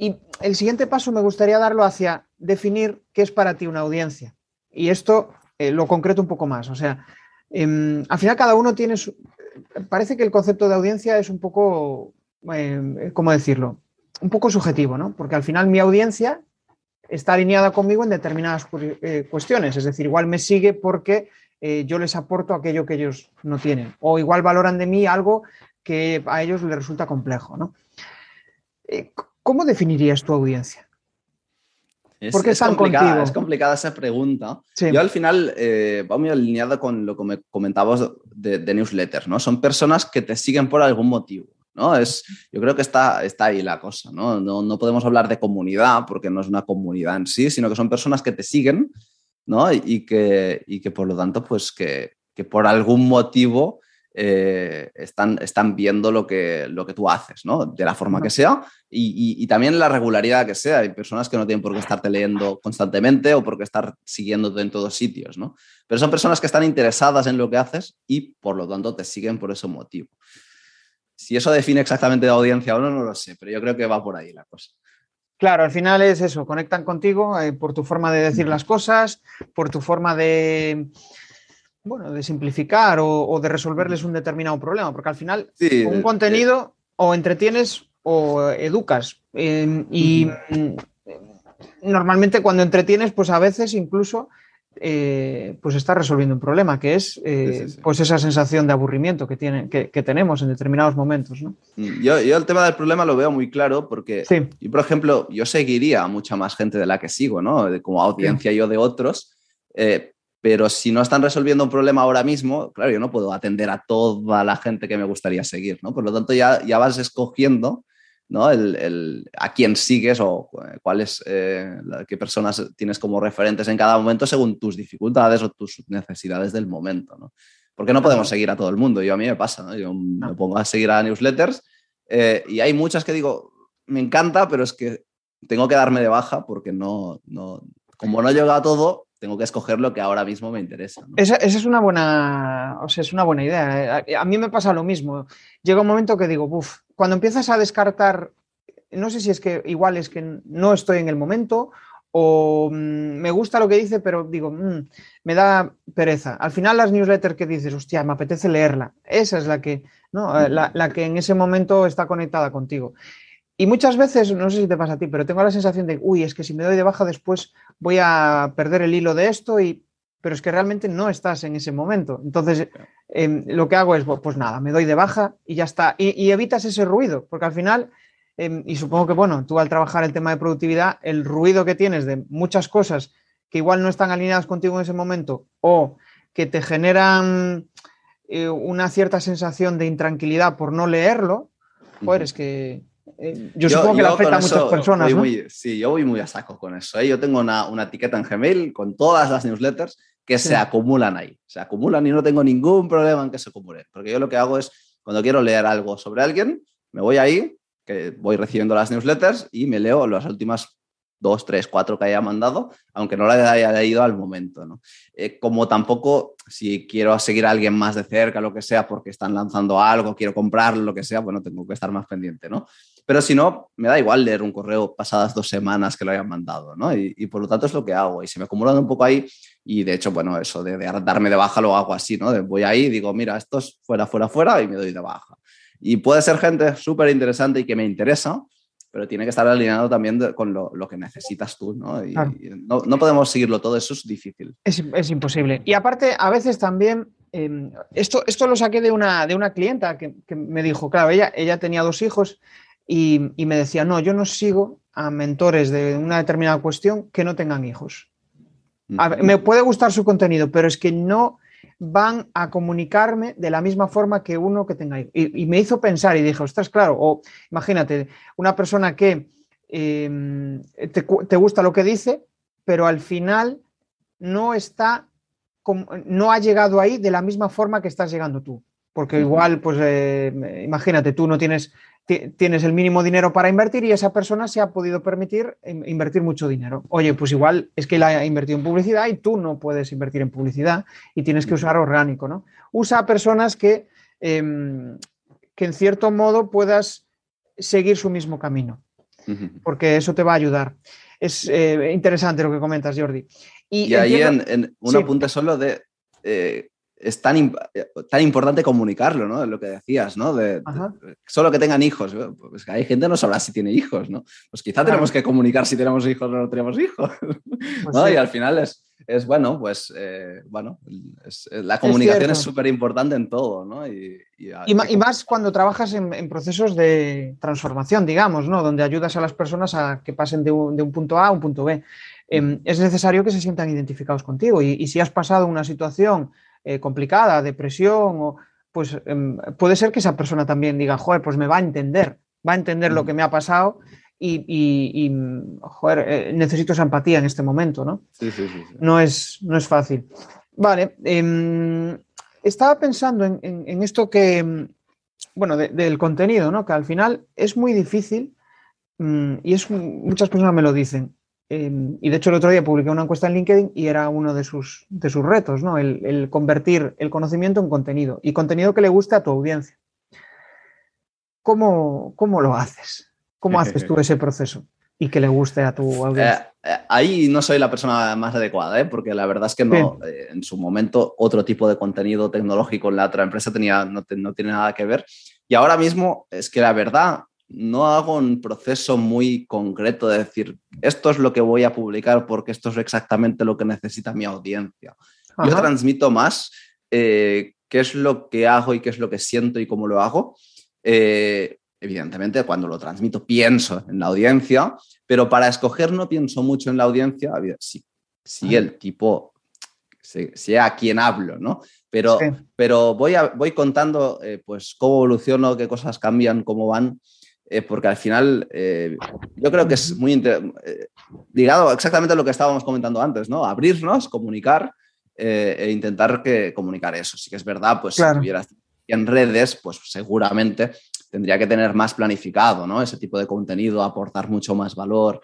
Y el siguiente paso me gustaría darlo hacia definir qué es para ti una audiencia. Y esto eh, lo concreto un poco más. O sea, em, al final cada uno tiene su, parece que el concepto de audiencia es un poco, eh, ¿cómo decirlo? Un poco subjetivo, ¿no? Porque al final mi audiencia está alineada conmigo en determinadas eh, cuestiones. Es decir, igual me sigue porque eh, yo les aporto aquello que ellos no tienen. O igual valoran de mí algo que a ellos les resulta complejo, ¿no? ¿Cómo definirías tu audiencia? Es, ¿Por qué es, complicada, es complicada esa pregunta. Yo al final eh, va muy alineada con lo que me comentabas de, newsletters, ¿no? Son personas que te siguen por algún motivo. ¿no? Es, yo creo que está, está ahí la cosa, ¿no? ¿no? podemos hablar de comunidad porque no es una comunidad en sí, sino que son personas que te siguen, ¿no? Y que, y que por lo tanto, pues que, que por algún motivo eh, están, están viendo lo que, lo que tú haces, ¿no? De la forma que sea y, y, también la regularidad que sea. Hay personas que no tienen por qué estarte leyendo constantemente o por qué estar siguiéndote en todos sitios, ¿no? Pero son personas que están interesadas en lo que haces y por lo tanto te siguen por ese motivo. Si eso define exactamente la audiencia o no, no lo sé, pero yo creo que va por ahí la cosa. Claro, al final es eso, conectan contigo eh, por tu forma de decir las cosas, por tu forma de, bueno, de simplificar o, de resolverles un determinado problema, porque al final con un contenido o entretienes o educas. Em, y mm, normalmente cuando entretienes, pues a veces incluso eh, pues estás resolviendo un problema, que es eh, pues esa sensación de aburrimiento que, tiene, que, tenemos en determinados momentos. ¿no? Mm, yo, yo, el tema del problema lo veo muy claro porque, y por ejemplo, yo seguiría a mucha más gente de la que sigo, ¿no? como audiencia yo de otros, eh, pero si no están resolviendo un problema ahora mismo, claro, yo no puedo atender a toda la gente que me gustaría seguir, ¿no? Por lo tanto, ya, ya vas escogiendo ¿no? El, a quién sigues o eh, cuáles, eh, qué personas tienes como referentes en cada momento según tus dificultades o tus necesidades del momento, ¿no? Porque no podemos seguir a todo el mundo. Yo a mí me pasa, ¿no? Yo me pongo a seguir a newsletters eh, y hay muchas que digo, me encanta, pero es que tengo que darme de baja porque no, no como no llega a todo, tengo que escoger lo que ahora mismo me interesa. Esa, es una buena, o sea, es una buena idea. A, mí me pasa lo mismo. Llega un momento que digo, uff, cuando empiezas a descartar, no sé si es que igual es que no estoy en el momento o mm, me gusta lo que dice, pero digo, mm, me da pereza. Al final las newsletters que dices, hostia, me apetece leerla. Esa es la que, ¿no? la, la que en ese momento está conectada contigo. Y muchas veces, no sé si te pasa a ti, pero tengo la sensación de, uy, es que si me doy de baja después voy a perder el hilo de esto, y, pero es que realmente no estás en ese momento. Entonces, em, lo que hago es, pues nada, me doy de baja y ya está. Y, evitas ese ruido, porque al final, em, y supongo que, bueno, tú al trabajar el tema de productividad, el ruido que tienes de muchas cosas que igual no están alineadas contigo en ese momento o que te generan eh, una cierta sensación de intranquilidad por no leerlo, pues es que eh, yo, supongo que le afecta a muchas personas. sí, yo voy muy a saco con eso. ¿eh? Yo tengo una, una, etiqueta en Gmail con todas las newsletters que se acumulan ahí. Se acumulan y no tengo ningún problema en que se acumulen. Porque yo lo que hago es, cuando quiero leer algo sobre alguien, me voy ahí, que voy recibiendo las newsletters y me leo las últimas dos, tres, cuatro que haya mandado, aunque no la haya leído al momento. ¿no? Eh, como tampoco, si quiero seguir a alguien más de cerca, lo que sea, porque están lanzando algo, quiero comprarlo, lo que sea, bueno, tengo que estar más pendiente, ¿no? Pero si no, me da igual leer un correo pasadas dos semanas que lo hayan mandado, ¿no? Y, por lo tanto es lo que hago. Y se me acumulan un poco ahí. Y de hecho, bueno, eso de, darme de baja lo hago así, ¿no? voy ahí y digo, mira, esto es fuera, fuera, fuera y me doy de baja. Y puede ser gente súper interesante y que me interesa, pero tiene que estar alineado también con lo, que necesitas tú, ¿no? Y, no, no, podemos seguirlo todo, eso es difícil. Es, es imposible. Y aparte, a veces también, em, esto, esto lo saqué de una, de una clienta que, que, me dijo, claro, ella, ella tenía dos hijos y, me decía, no, yo no sigo a mentores de una determinada cuestión que no tengan hijos. me puede gustar su contenido, pero es que no van a comunicarme de la misma forma que uno que tenga hijos. Y, me hizo pensar y dije, ostras, claro, o imagínate, una persona que em, te, gusta lo que dice, pero al final no está, no ha llegado ahí de la misma forma que estás llegando tú. Porque igual, pues eh, imagínate, tú no tienes tienes el mínimo dinero para invertir y esa persona se ha podido permitir invertir mucho dinero. Oye, pues igual es que él ha invertido en publicidad y tú no puedes invertir en publicidad y tienes que usar orgánico, ¿no? Usa a personas que, em, que en cierto modo puedas seguir su mismo camino, porque eso te va a ayudar. Es eh, interesante lo que comentas, Jordi. Y, ahí en, un apunte solo de eh, es tan, tan importante comunicarlo, ¿no? Lo que decías, ¿no? De, solo que tengan hijos. Pues hay gente que no sabrá si tiene hijos, ¿no? Pues quizá tenemos que comunicar si tenemos hijos o no tenemos hijos. Pues y al final es, es bueno, pues, eh, bueno, la comunicación es súper importante en todo, ¿no? Y, y, más cuando trabajas en, procesos de transformación, digamos, ¿no? Donde ayudas a las personas a que pasen de un, de un punto A a un punto B. Em, es necesario que se sientan identificados contigo y si has pasado una situación eh, complicada, depresión, o pues em, puede ser que esa persona también diga, joder, pues me va a entender, va a entender lo que me ha pasado y, joder, eh, necesito esa empatía en este momento, ¿no? Sí, sí, sí. No, es, no es fácil. Vale, em, estaba pensando en, esto que, bueno, del contenido, ¿no? Que al final es muy difícil mm, y es muchas personas me lo dicen. Em, y de hecho el otro día publiqué una encuesta en LinkedIn y era uno de sus, de sus retos, ¿no? El, el convertir el conocimiento en contenido y contenido que le guste a tu audiencia. ¿Cómo, cómo lo haces? ¿Cómo haces tú ese proceso? Y que le guste a tu audiencia. Eh, eh, ahí no soy la persona más adecuada, ¿eh? porque la verdad es que no, en su momento otro tipo de contenido tecnológico en la otra empresa tenía, no, no tiene nada que ver. Y ahora mismo es que la verdad no hago un proceso muy concreto de decir, esto es lo que voy a publicar porque esto es exactamente lo que necesita mi audiencia. Yo transmito más qué es lo que hago y qué es lo que siento y cómo lo hago. Eh, evidentemente, cuando lo transmito pienso en la audiencia, pero para escoger no pienso mucho en la audiencia, si, si el tipo sea a quien hablo, ¿no? Pero, pero voy, a, voy contando eh, pues cómo evoluciono, qué cosas cambian, cómo van, eh, porque al final eh, yo creo que es muy ligado exactamente a lo que estábamos comentando antes, ¿no? Abrirnos, comunicar e intentar que comunicar eso. Sí que es verdad, pues si estuvieras en redes, pues seguramente tendría que tener más planificado, ¿no? Ese tipo de contenido, aportar mucho más valor.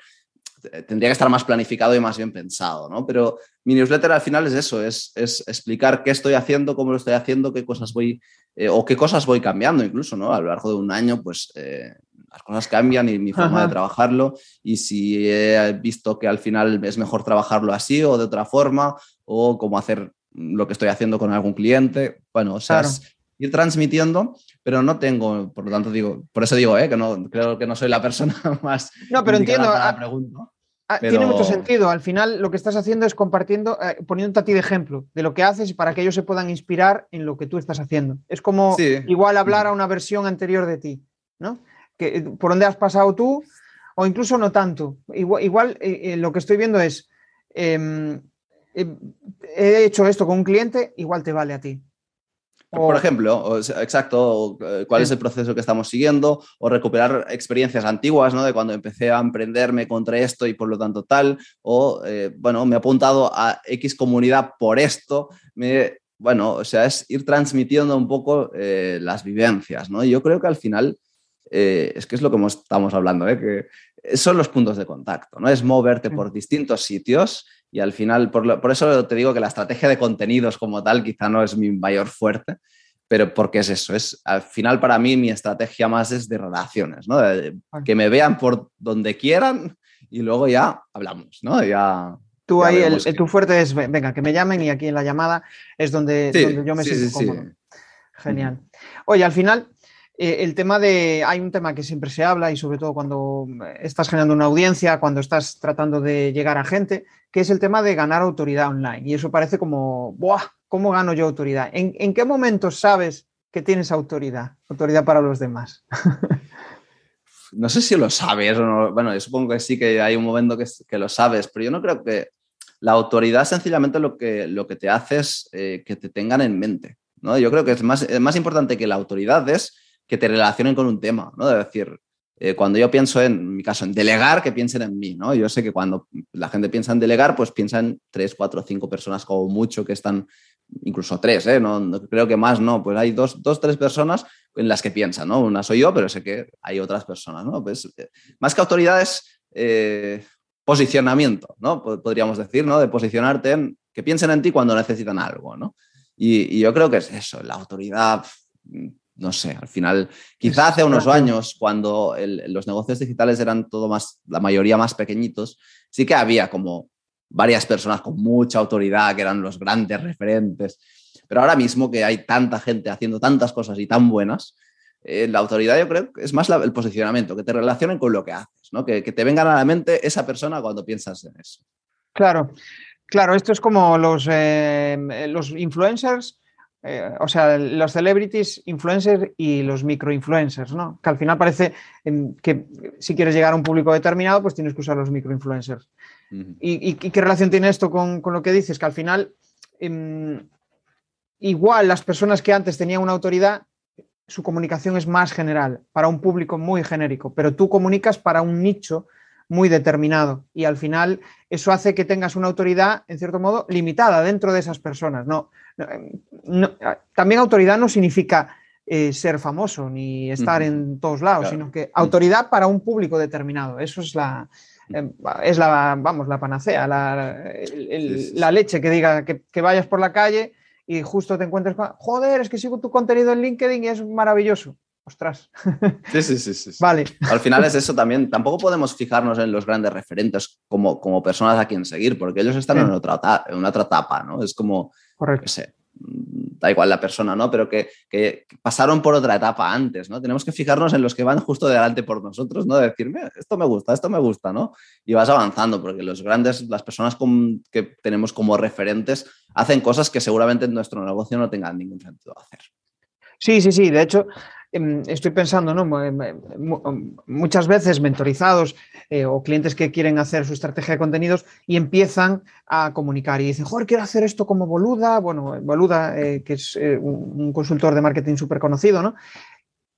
Tendría que estar más planificado y más bien pensado, ¿no? Pero mi newsletter al final es eso, es, explicar qué estoy haciendo, cómo lo estoy haciendo, qué cosas voy, eh, o qué cosas voy cambiando incluso, ¿no? A lo largo de un año, pues eh, las cosas cambian y mi forma de trabajarlo y si he visto que al final es mejor trabajarlo así o de otra forma o cómo hacer lo que estoy haciendo con algún cliente. Bueno, o sea, ir transmitiendo, pero no tengo, por lo tanto digo, por eso digo, ¿eh? que no creo que no soy la persona más. No, pero entiendo. Para la pregunta, Tiene mucho sentido. Al final lo que estás haciendo es compartiendo, eh, poniéndote a ti de ejemplo de lo que haces para que ellos se puedan inspirar en lo que tú estás haciendo. Es como igual hablar a una versión anterior de ti, ¿no? Que, eh, por donde has pasado tú, o incluso no tanto. Igual, igual eh, lo que estoy viendo es, em, he hecho esto con un cliente, igual te vale a ti. Por ejemplo, exacto, eh, cuál es el proceso que estamos siguiendo, o recuperar experiencias antiguas, ¿no? De cuando empecé a emprenderme contra esto y por lo tanto tal, o, eh, bueno, me he apuntado a X comunidad por esto, me, bueno, o sea, es ir transmitiendo un poco eh, las vivencias, ¿no? yo creo que al final, es que es lo que estamos hablando, que son los puntos de contacto, ¿no? Es moverte por distintos sitios y al final, por, eso te digo que la estrategia de contenidos como tal quizá no es mi mayor fuerte, pero porque es eso, es al final para mí mi estrategia más es de relaciones, ¿no? que me vean por donde quieran y luego ya hablamos, ¿no? Ya, Tú ahí, el, tu fuerte es, venga, que me llamen y aquí en la llamada es donde, yo me siento cómodo. Genial. Oye, al final, eh, el tema de, hay un tema que siempre se habla y sobre todo cuando estás generando una audiencia, cuando estás tratando de llegar a gente, que es el tema de ganar autoridad online. Y eso parece como, ¡buah! ¿Cómo gano yo autoridad? ¿En, qué momento sabes que tienes autoridad? Autoridad para los demás. no sé si lo sabes no. Bueno, yo supongo que sí que hay un momento que, lo sabes, pero yo no creo que la autoridad sencillamente lo que, lo que te hace es eh, que te tengan en mente. ¿no? Yo creo que es más, es más importante que la autoridad es que te relacionen con un tema, ¿no? De decir, eh, cuando yo pienso en, mi caso, en delegar, que piensen en mí, ¿no? Yo sé que cuando la gente piensa en delegar, pues piensa en tres, cuatro, cinco personas como mucho que están, incluso tres, ¿eh? No, creo que más, no, pues hay dos, dos, tres personas en las que piensan, ¿no? Una soy yo, pero sé que hay otras personas, ¿no? Pues eh, más que autoridades, eh, posicionamiento, ¿no? Podríamos decir, ¿no? De posicionarte en que piensen en ti cuando necesitan algo, ¿no? Y, y yo creo que es eso, la autoridad no sé, al final, quizá hace unos años, cuando los negocios digitales eran todo más, la mayoría más pequeñitos, sí que había como varias personas con mucha autoridad que eran los grandes referentes. Pero ahora mismo que hay tanta gente haciendo tantas cosas y tan buenas, eh, la autoridad yo creo que es más el posicionamiento, que te relacionen con lo que haces, ¿no? que, te vengan a la mente esa persona cuando piensas en eso. Claro, claro, esto es como los, eh, los influencers eh, o sea, los celebrities, influencers y los microinfluencers, ¿no? Que al final parece que si quieres llegar a un público determinado, pues tienes que usar los microinfluencers. ¿Y, qué relación tiene esto con, lo que dices? Que al final, em, igual las personas que antes tenían una autoridad, su comunicación es más general, para un público muy genérico, pero tú comunicas para un nicho muy determinado y al final eso hace que tengas una autoridad, en cierto modo, limitada dentro de esas personas. No, también autoridad no significa eh, ser famoso ni estar en todos lados, sino que autoridad para un público determinado. Eso es la, em, es la, vamos, la panacea, la, leche que diga que, que, vayas por la calle y justo te encuentres con, joder, es que sigo tu contenido en LinkedIn y es maravilloso. Ostras. Sí, sí, sí, sí. Vale. Al final es eso también. Tampoco podemos fijarnos en los grandes referentes como, como personas a quien seguir, porque ellos están en, otra, en otra etapa, ¿no? Es como, Correcto. sé, mm, da igual la persona, ¿no? Pero que, que, pasaron por otra etapa antes, ¿no? Tenemos que fijarnos en los que van justo delante por nosotros, ¿no? De decir, esto me gusta, esto me gusta, ¿no? Y vas avanzando, porque los grandes, las personas con, que tenemos como referentes hacen cosas que seguramente en nuestro negocio no tengan ningún sentido hacer. Sí, sí, sí. De hecho, estoy pensando, ¿no? Muchas veces mentorizados eh, o clientes que quieren hacer su estrategia de contenidos y empiezan a comunicar y dicen, joder, quiero hacer esto como Boluda, bueno, Boluda, eh, que es eh, un consultor de marketing súper conocido, ¿no?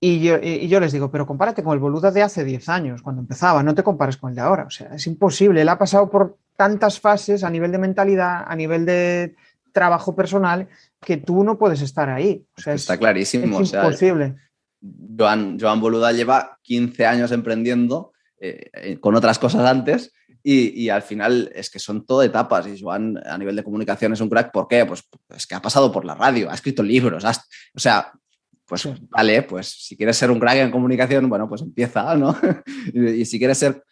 Y yo, y yo, les digo, pero compárate con el Boluda de hace 10 años, cuando empezaba, no te compares con el de ahora. O sea, es imposible. Él ha pasado por tantas fases a nivel de mentalidad, a nivel de trabajo personal, que tú no puedes estar ahí. O sea, Está clarísimo. Es imposible. Joan, Joan Boluda lleva 15 años emprendiendo eh, eh, con otras cosas antes y, al final es que son todo etapas y Joan a nivel de comunicación es un crack. ¿Por qué? Pues es que ha pasado por la radio, ha escrito libros, o sea, pues vale, pues si quieres ser un crack en comunicación, bueno, pues empieza, ¿no? y, si quieres ser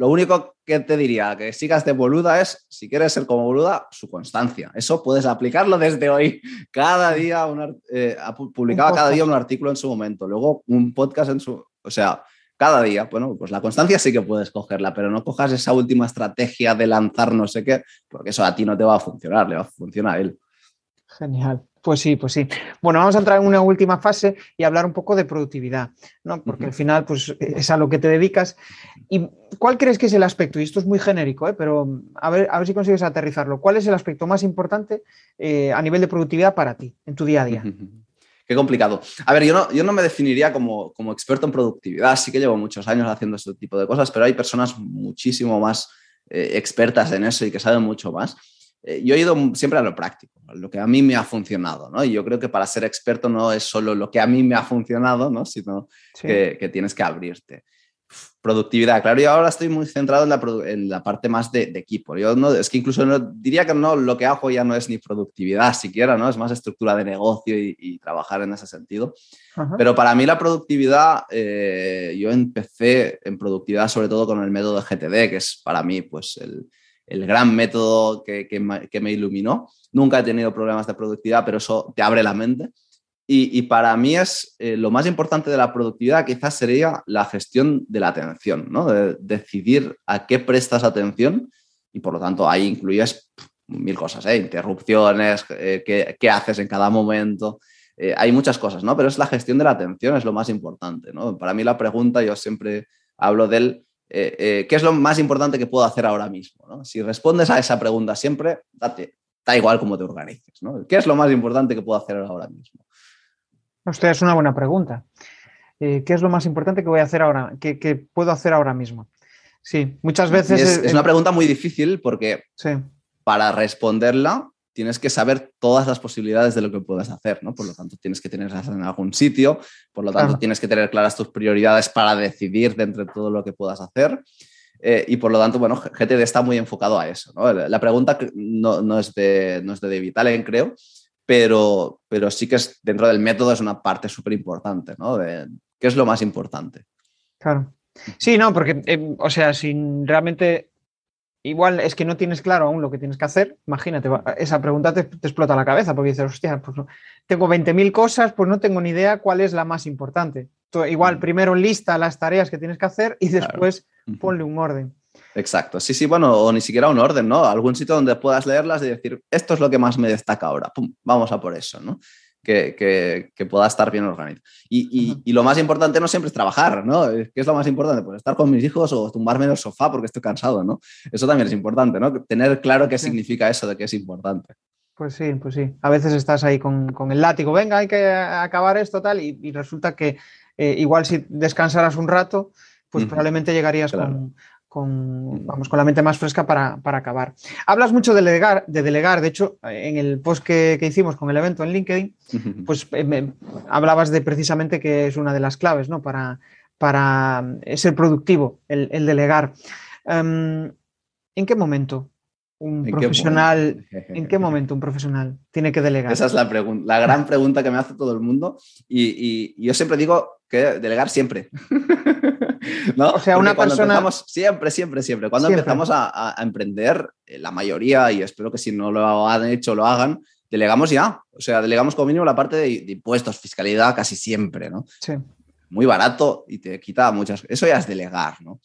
lo único que te diría que sigas de boluda es, si quieres ser como boluda, su constancia. Eso puedes aplicarlo desde hoy. Cada día, eh, ha publicado cada día un artículo en su momento, luego un podcast en su... O sea, cada día, bueno, pues la constancia sí que puedes cogerla, pero no cojas esa última estrategia de lanzar no sé qué, porque eso a ti no te va a funcionar, le va a funcionar a él. Genial. Pues sí, pues sí. Bueno, vamos a entrar en una última fase y hablar un poco de productividad, ¿no? Porque al final, pues es a lo que te dedicas. ¿Y cuál crees que es el aspecto? Y esto es muy genérico, ¿eh? pero a ver, a ver si consigues aterrizarlo. ¿Cuál es el aspecto más importante eh, a nivel de productividad para ti, en tu día a día? Qué complicado. A ver, yo no, yo no me definiría como, como experto en productividad, sí que llevo muchos años haciendo este tipo de cosas, pero hay personas muchísimo más eh, expertas en eso y que saben mucho más. Eh, yo he ido siempre a lo práctico, a lo que a mí me ha funcionado, ¿no? Y yo creo que para ser experto no es solo lo que a mí me ha funcionado, ¿no? Sino que, tienes que abrirte. Productividad, claro, yo ahora estoy muy centrado en la, en la parte más de, equipo. Yo no, es que incluso no, diría que no, lo que hago ya no es ni productividad siquiera, ¿no? Es más estructura de negocio y, trabajar en ese sentido. Pero para mí la productividad, eh, yo empecé en productividad sobre todo con el método de GTD, que es para mí pues el, el gran método que, me iluminó. Nunca he tenido problemas de productividad, pero eso te abre la mente. Y, para mí es eh, lo más importante de la productividad quizás sería la gestión de la atención, ¿no? decidir a qué prestas atención y por lo tanto ahí incluyes mil cosas, ¿eh? interrupciones, eh, qué, haces en cada momento. hay muchas cosas, ¿no? Pero es la gestión de la atención, es lo más importante, ¿no? Para mí la pregunta, yo siempre hablo del eh, eh, ¿qué es lo más importante que puedo hacer ahora mismo? Si respondes a esa pregunta siempre, date, da igual cómo te organices. ¿Qué es lo más importante que puedo hacer ahora mismo? Usted es una buena pregunta. Eh, ¿Qué es lo más importante que voy a hacer ahora, que, puedo hacer ahora mismo? Sí, muchas veces. Es, es una pregunta muy difícil porque para responderla tienes que saber todas las posibilidades de lo que puedes hacer, ¿no? Por lo tanto, tienes que tenerlas en algún sitio, por lo tanto, tienes que tener claras tus prioridades para decidir de entre todo lo que puedas hacer. Eh, y por lo tanto, bueno, GTD está muy enfocado a eso. ¿no? La pregunta no, no, es de, no es de David Allen, creo, pero, pero sí que es, dentro del método es una parte súper importante, ¿no? De, ¿Qué es lo más importante? Claro. Sí, no, porque, eh, o sea, sin realmente igual es que no tienes claro aún lo que tienes que hacer, imagínate, esa pregunta te, explota la cabeza porque dices, hostia, pues tengo 20.000 cosas, pues no tengo ni idea cuál es la más importante. igual primero lista las tareas que tienes que hacer y después ponle un orden. Exacto, sí, sí, bueno, o ni siquiera un orden, ¿no? Algún sitio donde puedas leerlas y decir, esto es lo que más me destaca ahora, Pum, vamos a por eso, ¿no? Que, pueda estar bien organizado. Y, lo más importante no siempre es trabajar, ¿no? ¿Qué es lo más importante? Pues estar con mis hijos o tumbarme en el sofá porque estoy cansado, ¿no? Eso también es importante, ¿no? Tener claro qué significa eso de que es importante. Pues sí, pues sí. A veces estás ahí con, el látigo, venga, hay que acabar esto tal, y, resulta que eh, igual si descansaras un rato, pues probablemente llegarías con, vamos, con la mente más fresca para, acabar. Hablas mucho de delegar, de delegar, de hecho, en el post que, hicimos con el evento en LinkedIn, pues eh, hablabas de precisamente que es una de las claves ¿no? para, para ser productivo, el, delegar. Em, ¿En qué momento un profesional, ¿en qué momento un profesional tiene que delegar? Esa es la, la gran pregunta que me hace todo el mundo y, yo siempre digo que delegar siempre. ¿No? O sea, una persona... siempre, siempre, siempre. Cuando empezamos a, emprender, eh, la mayoría, y espero que si no lo han hecho, lo hagan, delegamos ya. O sea, delegamos como mínimo la parte de, impuestos, fiscalidad, casi siempre, ¿no? Sí. Muy barato y te quita muchas... Eso ya es delegar, ¿no?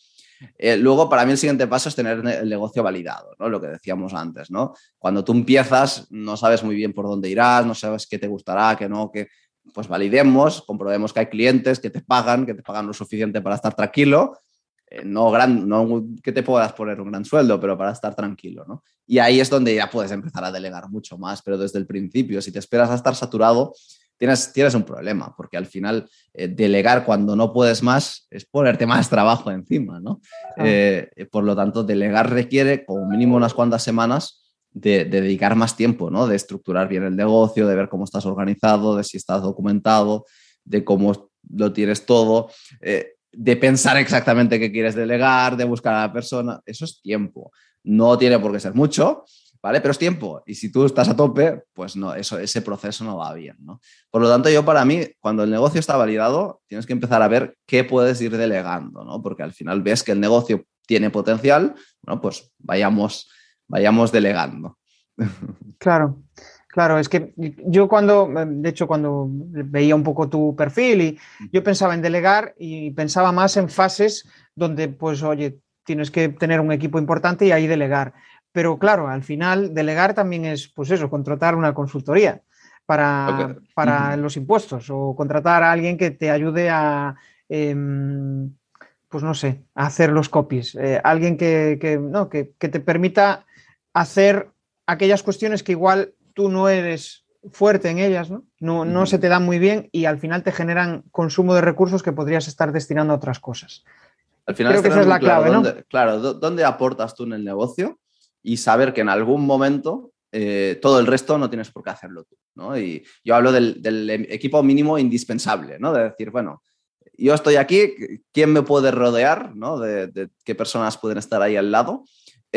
Eh, luego, para mí el siguiente paso es tener el negocio validado, ¿no? Lo que decíamos antes, ¿no? Cuando tú empiezas, no sabes muy bien por dónde irás, no sabes qué te gustará, qué no, que pues validemos, comprobemos que hay clientes que te pagan, que te pagan lo suficiente para estar tranquilo, eh, no, gran, no que te puedas poner un gran sueldo, pero para estar tranquilo, ¿no? Y ahí es donde ya puedes empezar a delegar mucho más, pero desde el principio, si te esperas a estar saturado, tienes, tienes un problema, porque al final eh, delegar cuando no puedes más es ponerte más trabajo encima, ¿no? Eh, por lo tanto, delegar requiere como mínimo unas cuantas semanas de, dedicar más tiempo, ¿no? De estructurar bien el negocio, de ver cómo estás organizado, de si estás documentado, de cómo lo tienes todo, eh, de pensar exactamente qué quieres delegar, de buscar a la persona. Eso es tiempo. No tiene por qué ser mucho, ¿vale? Pero es tiempo. Y si tú estás a tope, pues no, eso, ese proceso no va bien, ¿no? Por lo tanto, yo para mí, cuando el negocio está validado, tienes que empezar a ver qué puedes ir delegando, ¿no? Porque al final ves que el negocio tiene potencial, bueno, pues vayamos, vayamos delegando. Claro. Claro, es que yo cuando, de hecho, cuando veía un poco tu perfil y yo pensaba en delegar y pensaba más en fases donde, pues, oye, tienes que tener un equipo importante y ahí delegar. Pero claro, al final delegar también es, pues eso, contratar una consultoría para, para los impuestos o contratar a alguien que te ayude a, em, pues no sé, a hacer los copies. Eh, alguien que, no, que, te permita hacer aquellas cuestiones que igual tú no eres fuerte en ellas, ¿no? No, no se te dan muy bien y al final te generan consumo de recursos que podrías estar destinando a otras cosas. Al final Creo que esa es la clave, ¿no? claro, ¿dónde aportas tú en el negocio? y saber que en algún momento eh, todo el resto no tienes por qué hacerlo tú. ¿no? Y yo hablo del, equipo mínimo indispensable, ¿no? de decir, bueno, yo estoy aquí, ¿quién me puede rodear? ¿no? De, qué personas pueden estar ahí al lado.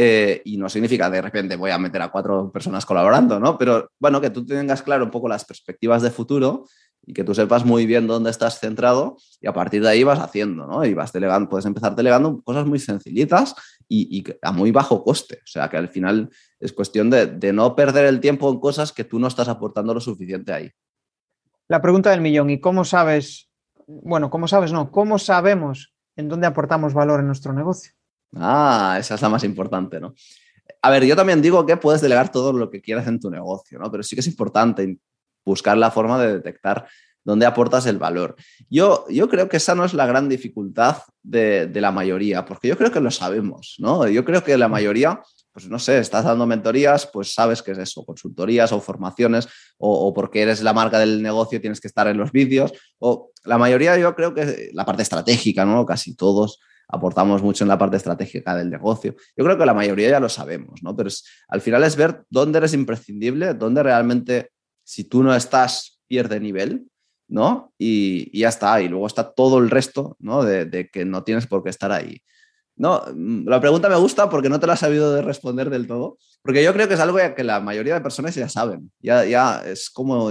Eh, y no significa de repente voy a meter a cuatro personas colaborando, ¿no? Pero bueno, que tú tengas claro un poco las perspectivas de futuro y que tú sepas muy bien dónde estás centrado y a partir de ahí vas haciendo, ¿no? Y vas delegando, puedes empezar delegando cosas muy sencillitas y, a muy bajo coste. O sea, que al final es cuestión de, no perder el tiempo en cosas que tú no estás aportando lo suficiente ahí. La pregunta del millón, ¿y cómo sabes? Bueno, ¿cómo sabes? No, ¿cómo sabemos en dónde aportamos valor en nuestro negocio? Ah, esa es la más importante, ¿no? A ver, yo también digo que puedes delegar todo lo que quieras en tu negocio, ¿no? Pero sí que es importante buscar la forma de detectar dónde aportas el valor. Yo, yo creo que esa no es la gran dificultad de, la mayoría, porque yo creo que lo sabemos, ¿no? Yo creo que la mayoría, pues no sé, estás dando mentorías, pues sabes que es eso, consultorías o formaciones, o, porque eres la marca del negocio tienes que estar en los vídeos, o la mayoría yo creo que la parte estratégica, ¿no? Casi todos aportamos mucho en la parte estratégica del negocio. Yo creo que la mayoría ya lo sabemos, ¿no? Pero al final es ver dónde eres imprescindible, dónde realmente si tú no estás, pierde nivel, ¿no? Y, ya está. Y luego está todo el resto, ¿no? De, que no tienes por qué estar ahí. No, mm, la pregunta me gusta porque no te la has sabido de responder del todo, porque yo creo que es algo que la mayoría de personas ya saben. Ya, ya es como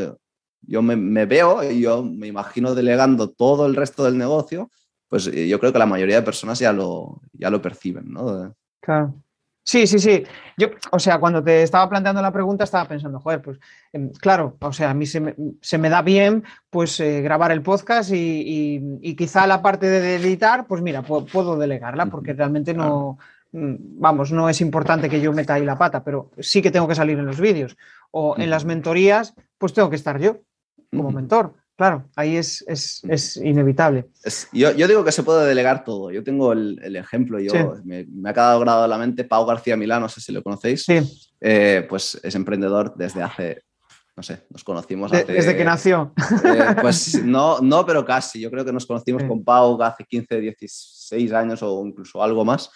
yo me, me veo y yo me imagino delegando todo el resto del negocio, pues eh, yo creo que la mayoría de personas ya lo, ya lo perciben, ¿no? Claro. Sí, sí, sí. Yo, o sea, cuando te estaba planteando la pregunta estaba pensando, joder, pues em, claro, o sea, a mí se me, da bien pues eh, grabar el podcast y, quizá la parte de editar, pues mira, puedo, delegarla porque realmente no, mm, vamos, no es importante que yo meta ahí la pata, pero sí que tengo que salir en los vídeos. O en las mentorías, pues tengo que estar yo como mentor. Claro, ahí es, inevitable. yo, digo que se puede delegar todo. Yo tengo el, ejemplo, yo me, ha quedado grabado en la mente Pau García Milán, no sé si lo conocéis. Sí. eh, pues es emprendedor desde hace, no sé, nos conocimos hace, Desde que nació. Eh, pues no, no, pero casi. Yo creo que nos conocimos con Pau hace 15, 16 años o incluso algo más.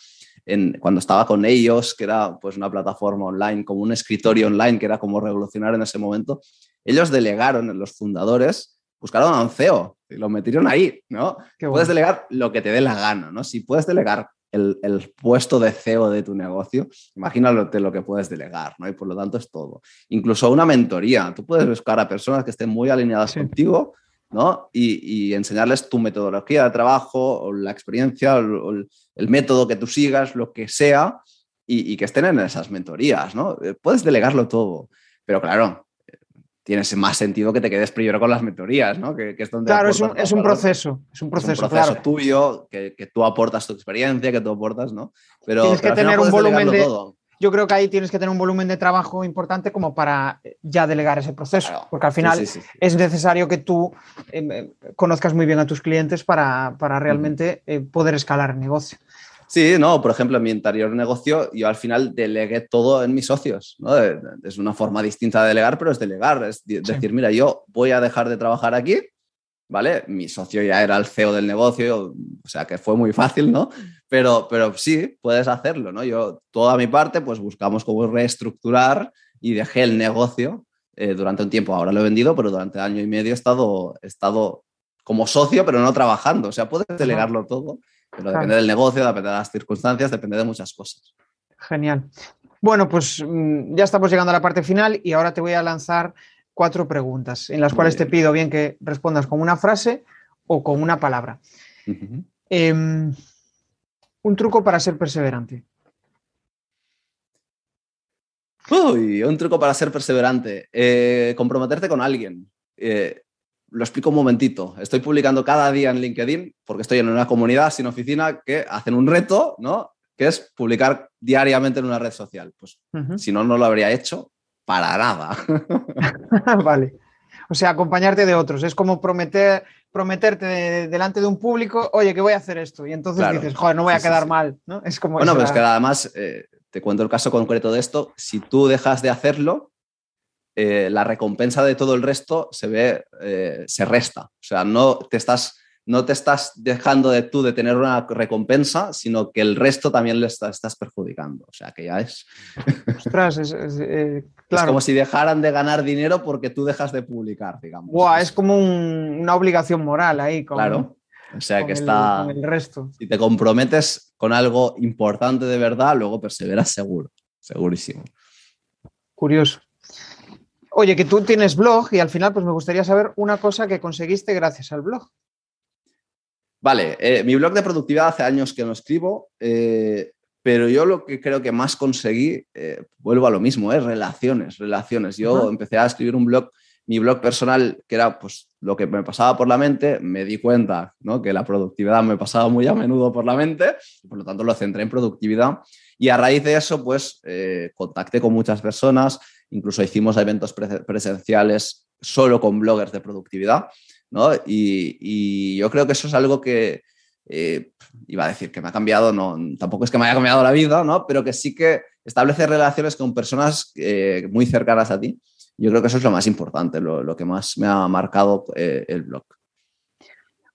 En, cuando estaba con ellos, que era pues una plataforma online, como un escritorio online, que era como revolucionario en ese momento, ellos delegaron, los fundadores, buscaron a un CEO y lo metieron ahí, ¿no? Puedes delegar lo que te dé la gana, ¿no? Si puedes delegar el, puesto de CEO de tu negocio, imagínate lo que puedes delegar, ¿no? Y por lo tanto es todo. Incluso una mentoría. Tú puedes buscar a personas que estén muy alineadas contigo, ¿no? Y, enseñarles tu metodología de trabajo, o la experiencia, o el, método que tú sigas, lo que sea, y, y, que estén en esas mentorías, ¿no? Eh, puedes delegarlo todo. Pero claro, tienes más sentido que te quedes primero con las mentorías, ¿no? Que, es donde claro, es un, es un, proceso, es un proceso, proceso tuyo, que, que, tú aportas tu experiencia, que tú aportas, ¿no? Pero tienes que tener un volumen de... Yo creo que ahí tienes que tener un volumen de trabajo importante como para eh, ya delegar ese proceso, porque al final es necesario que tú em, em, conozcas muy bien a tus clientes para, para realmente eh, poder escalar el negocio. Sí, no, por ejemplo, en mi anterior negocio yo al final delegué todo en mis socios, ¿no? Es una forma distinta de delegar, pero es delegar, es decir, mira, yo voy a dejar de trabajar aquí, ¿vale? Mi socio ya era el CEO del negocio, o sea que fue muy fácil, ¿no? Pero, pero sí, puedes hacerlo, ¿no? Yo, toda mi parte, pues buscamos cómo reestructurar y dejé el negocio eh, durante un tiempo. Ahora lo he vendido, pero durante año y medio he estado, he estado como socio, pero no trabajando. O sea, puedes delegarlo todo pero depende del negocio, depende de las circunstancias, depende de muchas cosas. Genial. Bueno, pues mm, ya estamos llegando a la parte final y ahora te voy a lanzar cuatro preguntas en las cuales te pido bien que respondas con una frase o con una palabra. Em, un truco para ser perseverante. Uy, un truco para ser perseverante. Eh, comprometerte con alguien. Eh, lo explico un momentito. Estoy publicando cada día en LinkedIn, porque estoy en una comunidad sin oficina que hacen un reto, ¿no? Que es publicar diariamente en una red social. Pues si no, no lo habría hecho para nada. vale. O sea, acompañarte de otros. Es como prometer, prometerte delante de un público, oye, que voy a hacer esto. Y entonces dices, joder, no voy a quedar mal. ¿no? Es como bueno, pero es que además, eh, te cuento el caso concreto de esto. Si tú dejas de hacerlo, eh, la recompensa de todo el resto se ve, eh, se resta. O sea, no te estás, no te estás dejando de tú de tener una recompensa, sino que el resto también le estás perjudicando. O sea, que ya es... Ostras, es, eh, como si dejaran de ganar dinero porque tú dejas de publicar, digamos. es como una obligación moral ahí. claro. O sea, que está... el resto. Si te comprometes con algo importante de verdad, luego perseveras seguro, segurísimo. Curioso. Oye, que tú tienes blog y al final pues me gustaría saber una cosa que conseguiste gracias al blog. Vale, eh, mi blog de productividad hace años que no escribo, eh, pero yo lo que creo que más conseguí, eh, vuelvo a lo mismo, es relaciones, relaciones. Yo empecé a escribir un blog, mi blog personal, que era pues lo que me pasaba por la mente, me di cuenta ¿no? que la productividad me pasaba muy a menudo por la mente, por lo tanto lo centré en productividad y a raíz de eso pues contacté con muchas personas, incluso hicimos eventos presenciales solo con bloggers de productividad, ¿no? Y, yo creo que eso es algo que, eh, iba a decir que me ha cambiado, no, tampoco es que me haya cambiado la vida, ¿no? Pero que sí que establece relaciones con personas eh, muy cercanas a ti. Yo creo que eso es lo más importante, lo, que más me ha marcado eh, el blog.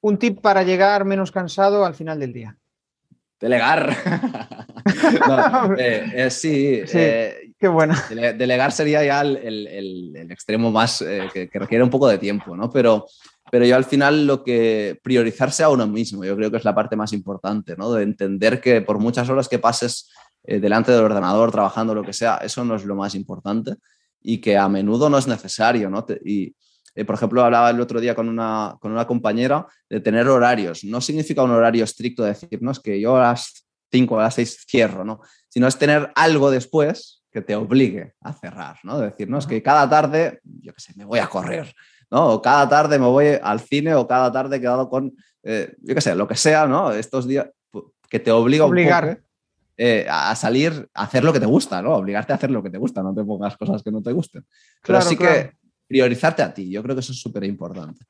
Un tip para llegar menos cansado al final del día. Delegar. sí, Qué bueno. delegar sería ya el, extremo más eh, que, requiere un poco de tiempo, ¿no? Pero, pero yo al final lo que priorizarse a uno mismo, yo creo que es la parte más importante, ¿no? De entender que por muchas horas que pases eh, delante del ordenador, trabajando, lo que sea, eso no es lo más importante y que a menudo no es necesario, ¿no? y, eh, por ejemplo, hablaba el otro día con una, con una compañera de tener horarios. No significa un horario estricto de decirnos que yo a las 5 a las 6 cierro, ¿no? Sino es tener algo después que te obligue a cerrar, ¿no? Decirnos que cada tarde, yo qué sé, me voy a correr, ¿no? O cada tarde me voy al cine o cada tarde he quedado con, eh, yo qué sé, lo que sea, ¿no? Estos días que te obliga Obligar. Eh, a salir a hacer lo que te gusta, ¿no? Obligarte a hacer lo que te gusta, no te pongas cosas que no te gusten. Pero sí que priorizarte a ti, yo creo que eso es súper importante.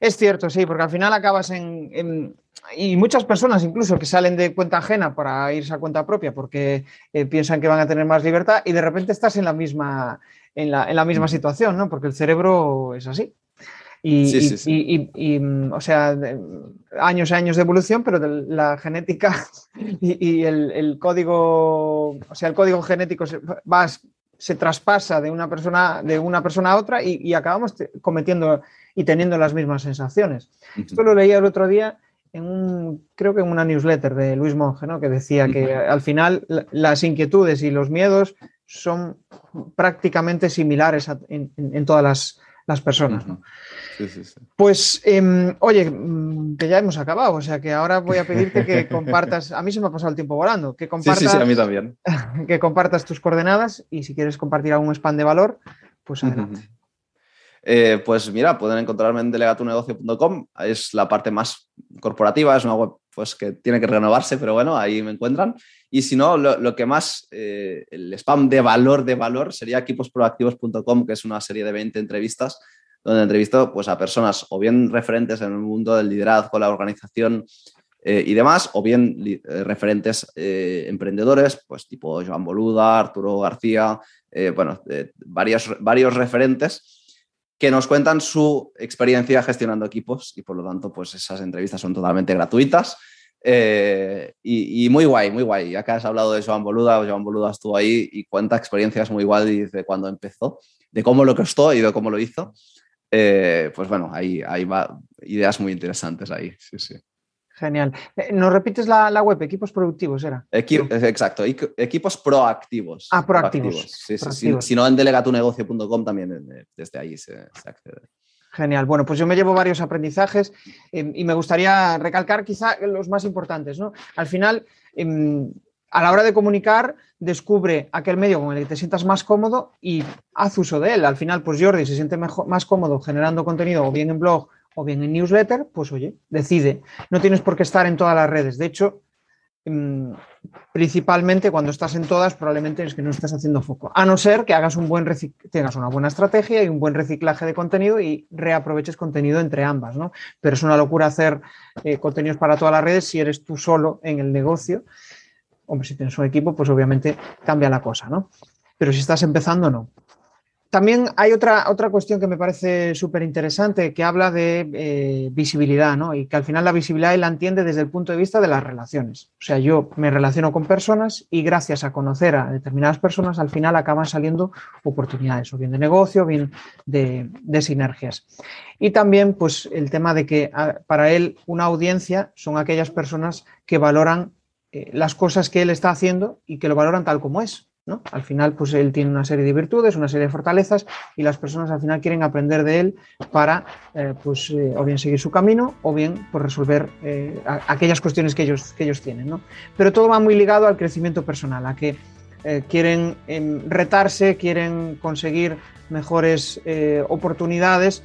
Es cierto, sí, porque al final acabas en, y muchas personas incluso que salen de cuenta ajena para irse a cuenta propia porque eh, piensan que van a tener más libertad y de repente estás en la misma, en la, en la misma situación, ¿no? Porque el cerebro es así. Y, mm, o sea, años y años de evolución, pero la genética y, el, código, o sea, el código genético se, se traspasa de una persona, de una persona a otra y, acabamos cometiendo y teniendo las mismas sensaciones. Esto lo leía el otro día en un, creo que en una newsletter de Luis Monge, ¿no? que decía que al final las inquietudes y los miedos son prácticamente similares en, todas las, personas. Pues, em, oye, mm, que ya hemos acabado, o sea que ahora voy a pedirte que compartas, a mí se me ha pasado el tiempo volando, que compartas, a mí también. que compartas tus coordenadas y si quieres compartir algún spam de valor, pues adelante. Eh, pues mira, pueden encontrarme en delegatunegocio.com, es la parte más corporativa, es una web pues, que tiene que renovarse, pero bueno, ahí me encuentran. Y si no, lo, que más, eh, el spam de valor de valor sería equiposproactivos.com, que es una serie de 20 entrevistas donde entrevisto pues, a personas o bien referentes en el mundo del liderazgo, la organización eh, y demás, o bien referentes emprendedores, pues tipo Joan Boluda, Arturo García, bueno, varios, varios referentes que nos cuentan su experiencia gestionando equipos y por lo tanto, pues esas entrevistas son totalmente gratuitas. Eh, y, muy guay, muy guay. Acá has hablado de Joan Boluda, Joan Boluda estuvo ahí y cuenta experiencias muy guay de cuando empezó, de cómo lo costó y de cómo lo hizo. Eh, pues bueno, ahí va ideas muy interesantes ahí. Sí, sí. Genial. Eh, ¿Nos repites la, web? Equipos productivos, ¿era? Exacto, equipos proactivos. Ah, proactivos. Sí, sí, Si, no, en delegatunegocio.com también eh, desde ahí se, accede. Genial. Bueno, pues yo me llevo varios aprendizajes em, y me gustaría recalcar quizá los más importantes. ¿no? Al final, em, a la hora de comunicar, descubre aquel medio con el que te sientas más cómodo y haz uso de él. Al final, pues Jordi se siente mejor, más cómodo generando contenido o bien en blog o bien en newsletter, pues oye, decide. No tienes por qué estar en todas las redes. De hecho, mm, principalmente cuando estás en todas, probablemente es que no estás haciendo foco. A no ser que hagas un buen tengas una buena estrategia y un buen reciclaje de contenido y reaproveches contenido entre ambas, ¿no? Pero es una locura hacer eh, contenidos para todas las redes si eres tú solo en el negocio. Hombre, si tienes un equipo, pues obviamente cambia la cosa, ¿no? Pero si estás empezando, no. También hay otra, otra cuestión que me parece súper interesante que habla de eh, visibilidad, ¿no? Y que al final la visibilidad él la entiende desde el punto de vista de las relaciones. O sea, yo me relaciono con personas y gracias a conocer a determinadas personas, al final acaban saliendo oportunidades, o bien de negocio, o bien de, sinergias. Y también, pues, el tema de que para él una audiencia son aquellas personas que valoran eh, las cosas que él está haciendo y que lo valoran tal como es. Al final, pues él tiene una serie de virtudes, una serie de fortalezas y las personas al final quieren aprender de él para, eh, pues, eh, o bien seguir su camino o bien pues, resolver eh, aquellas cuestiones que ellos, que ellos tienen. Pero todo va muy ligado al crecimiento personal, a que quieren em, retarse, quieren conseguir mejores oportunidades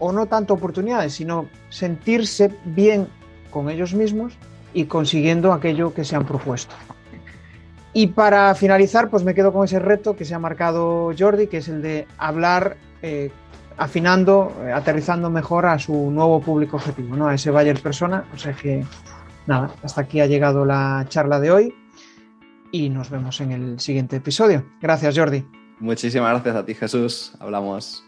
o no tanto oportunidades, sino sentirse bien con ellos mismos y consiguiendo aquello que se han propuesto. Y para finalizar, pues me quedo con ese reto que se ha marcado Jordi, que es el de hablar eh, afinando, eh, aterrizando mejor a su nuevo público objetivo, ¿no? a ese Bayer persona. O sea que, nada, hasta aquí ha llegado la charla de hoy y nos vemos en el siguiente episodio. Gracias, Jordi. Muchísimas gracias a ti, Jesús. Hablamos.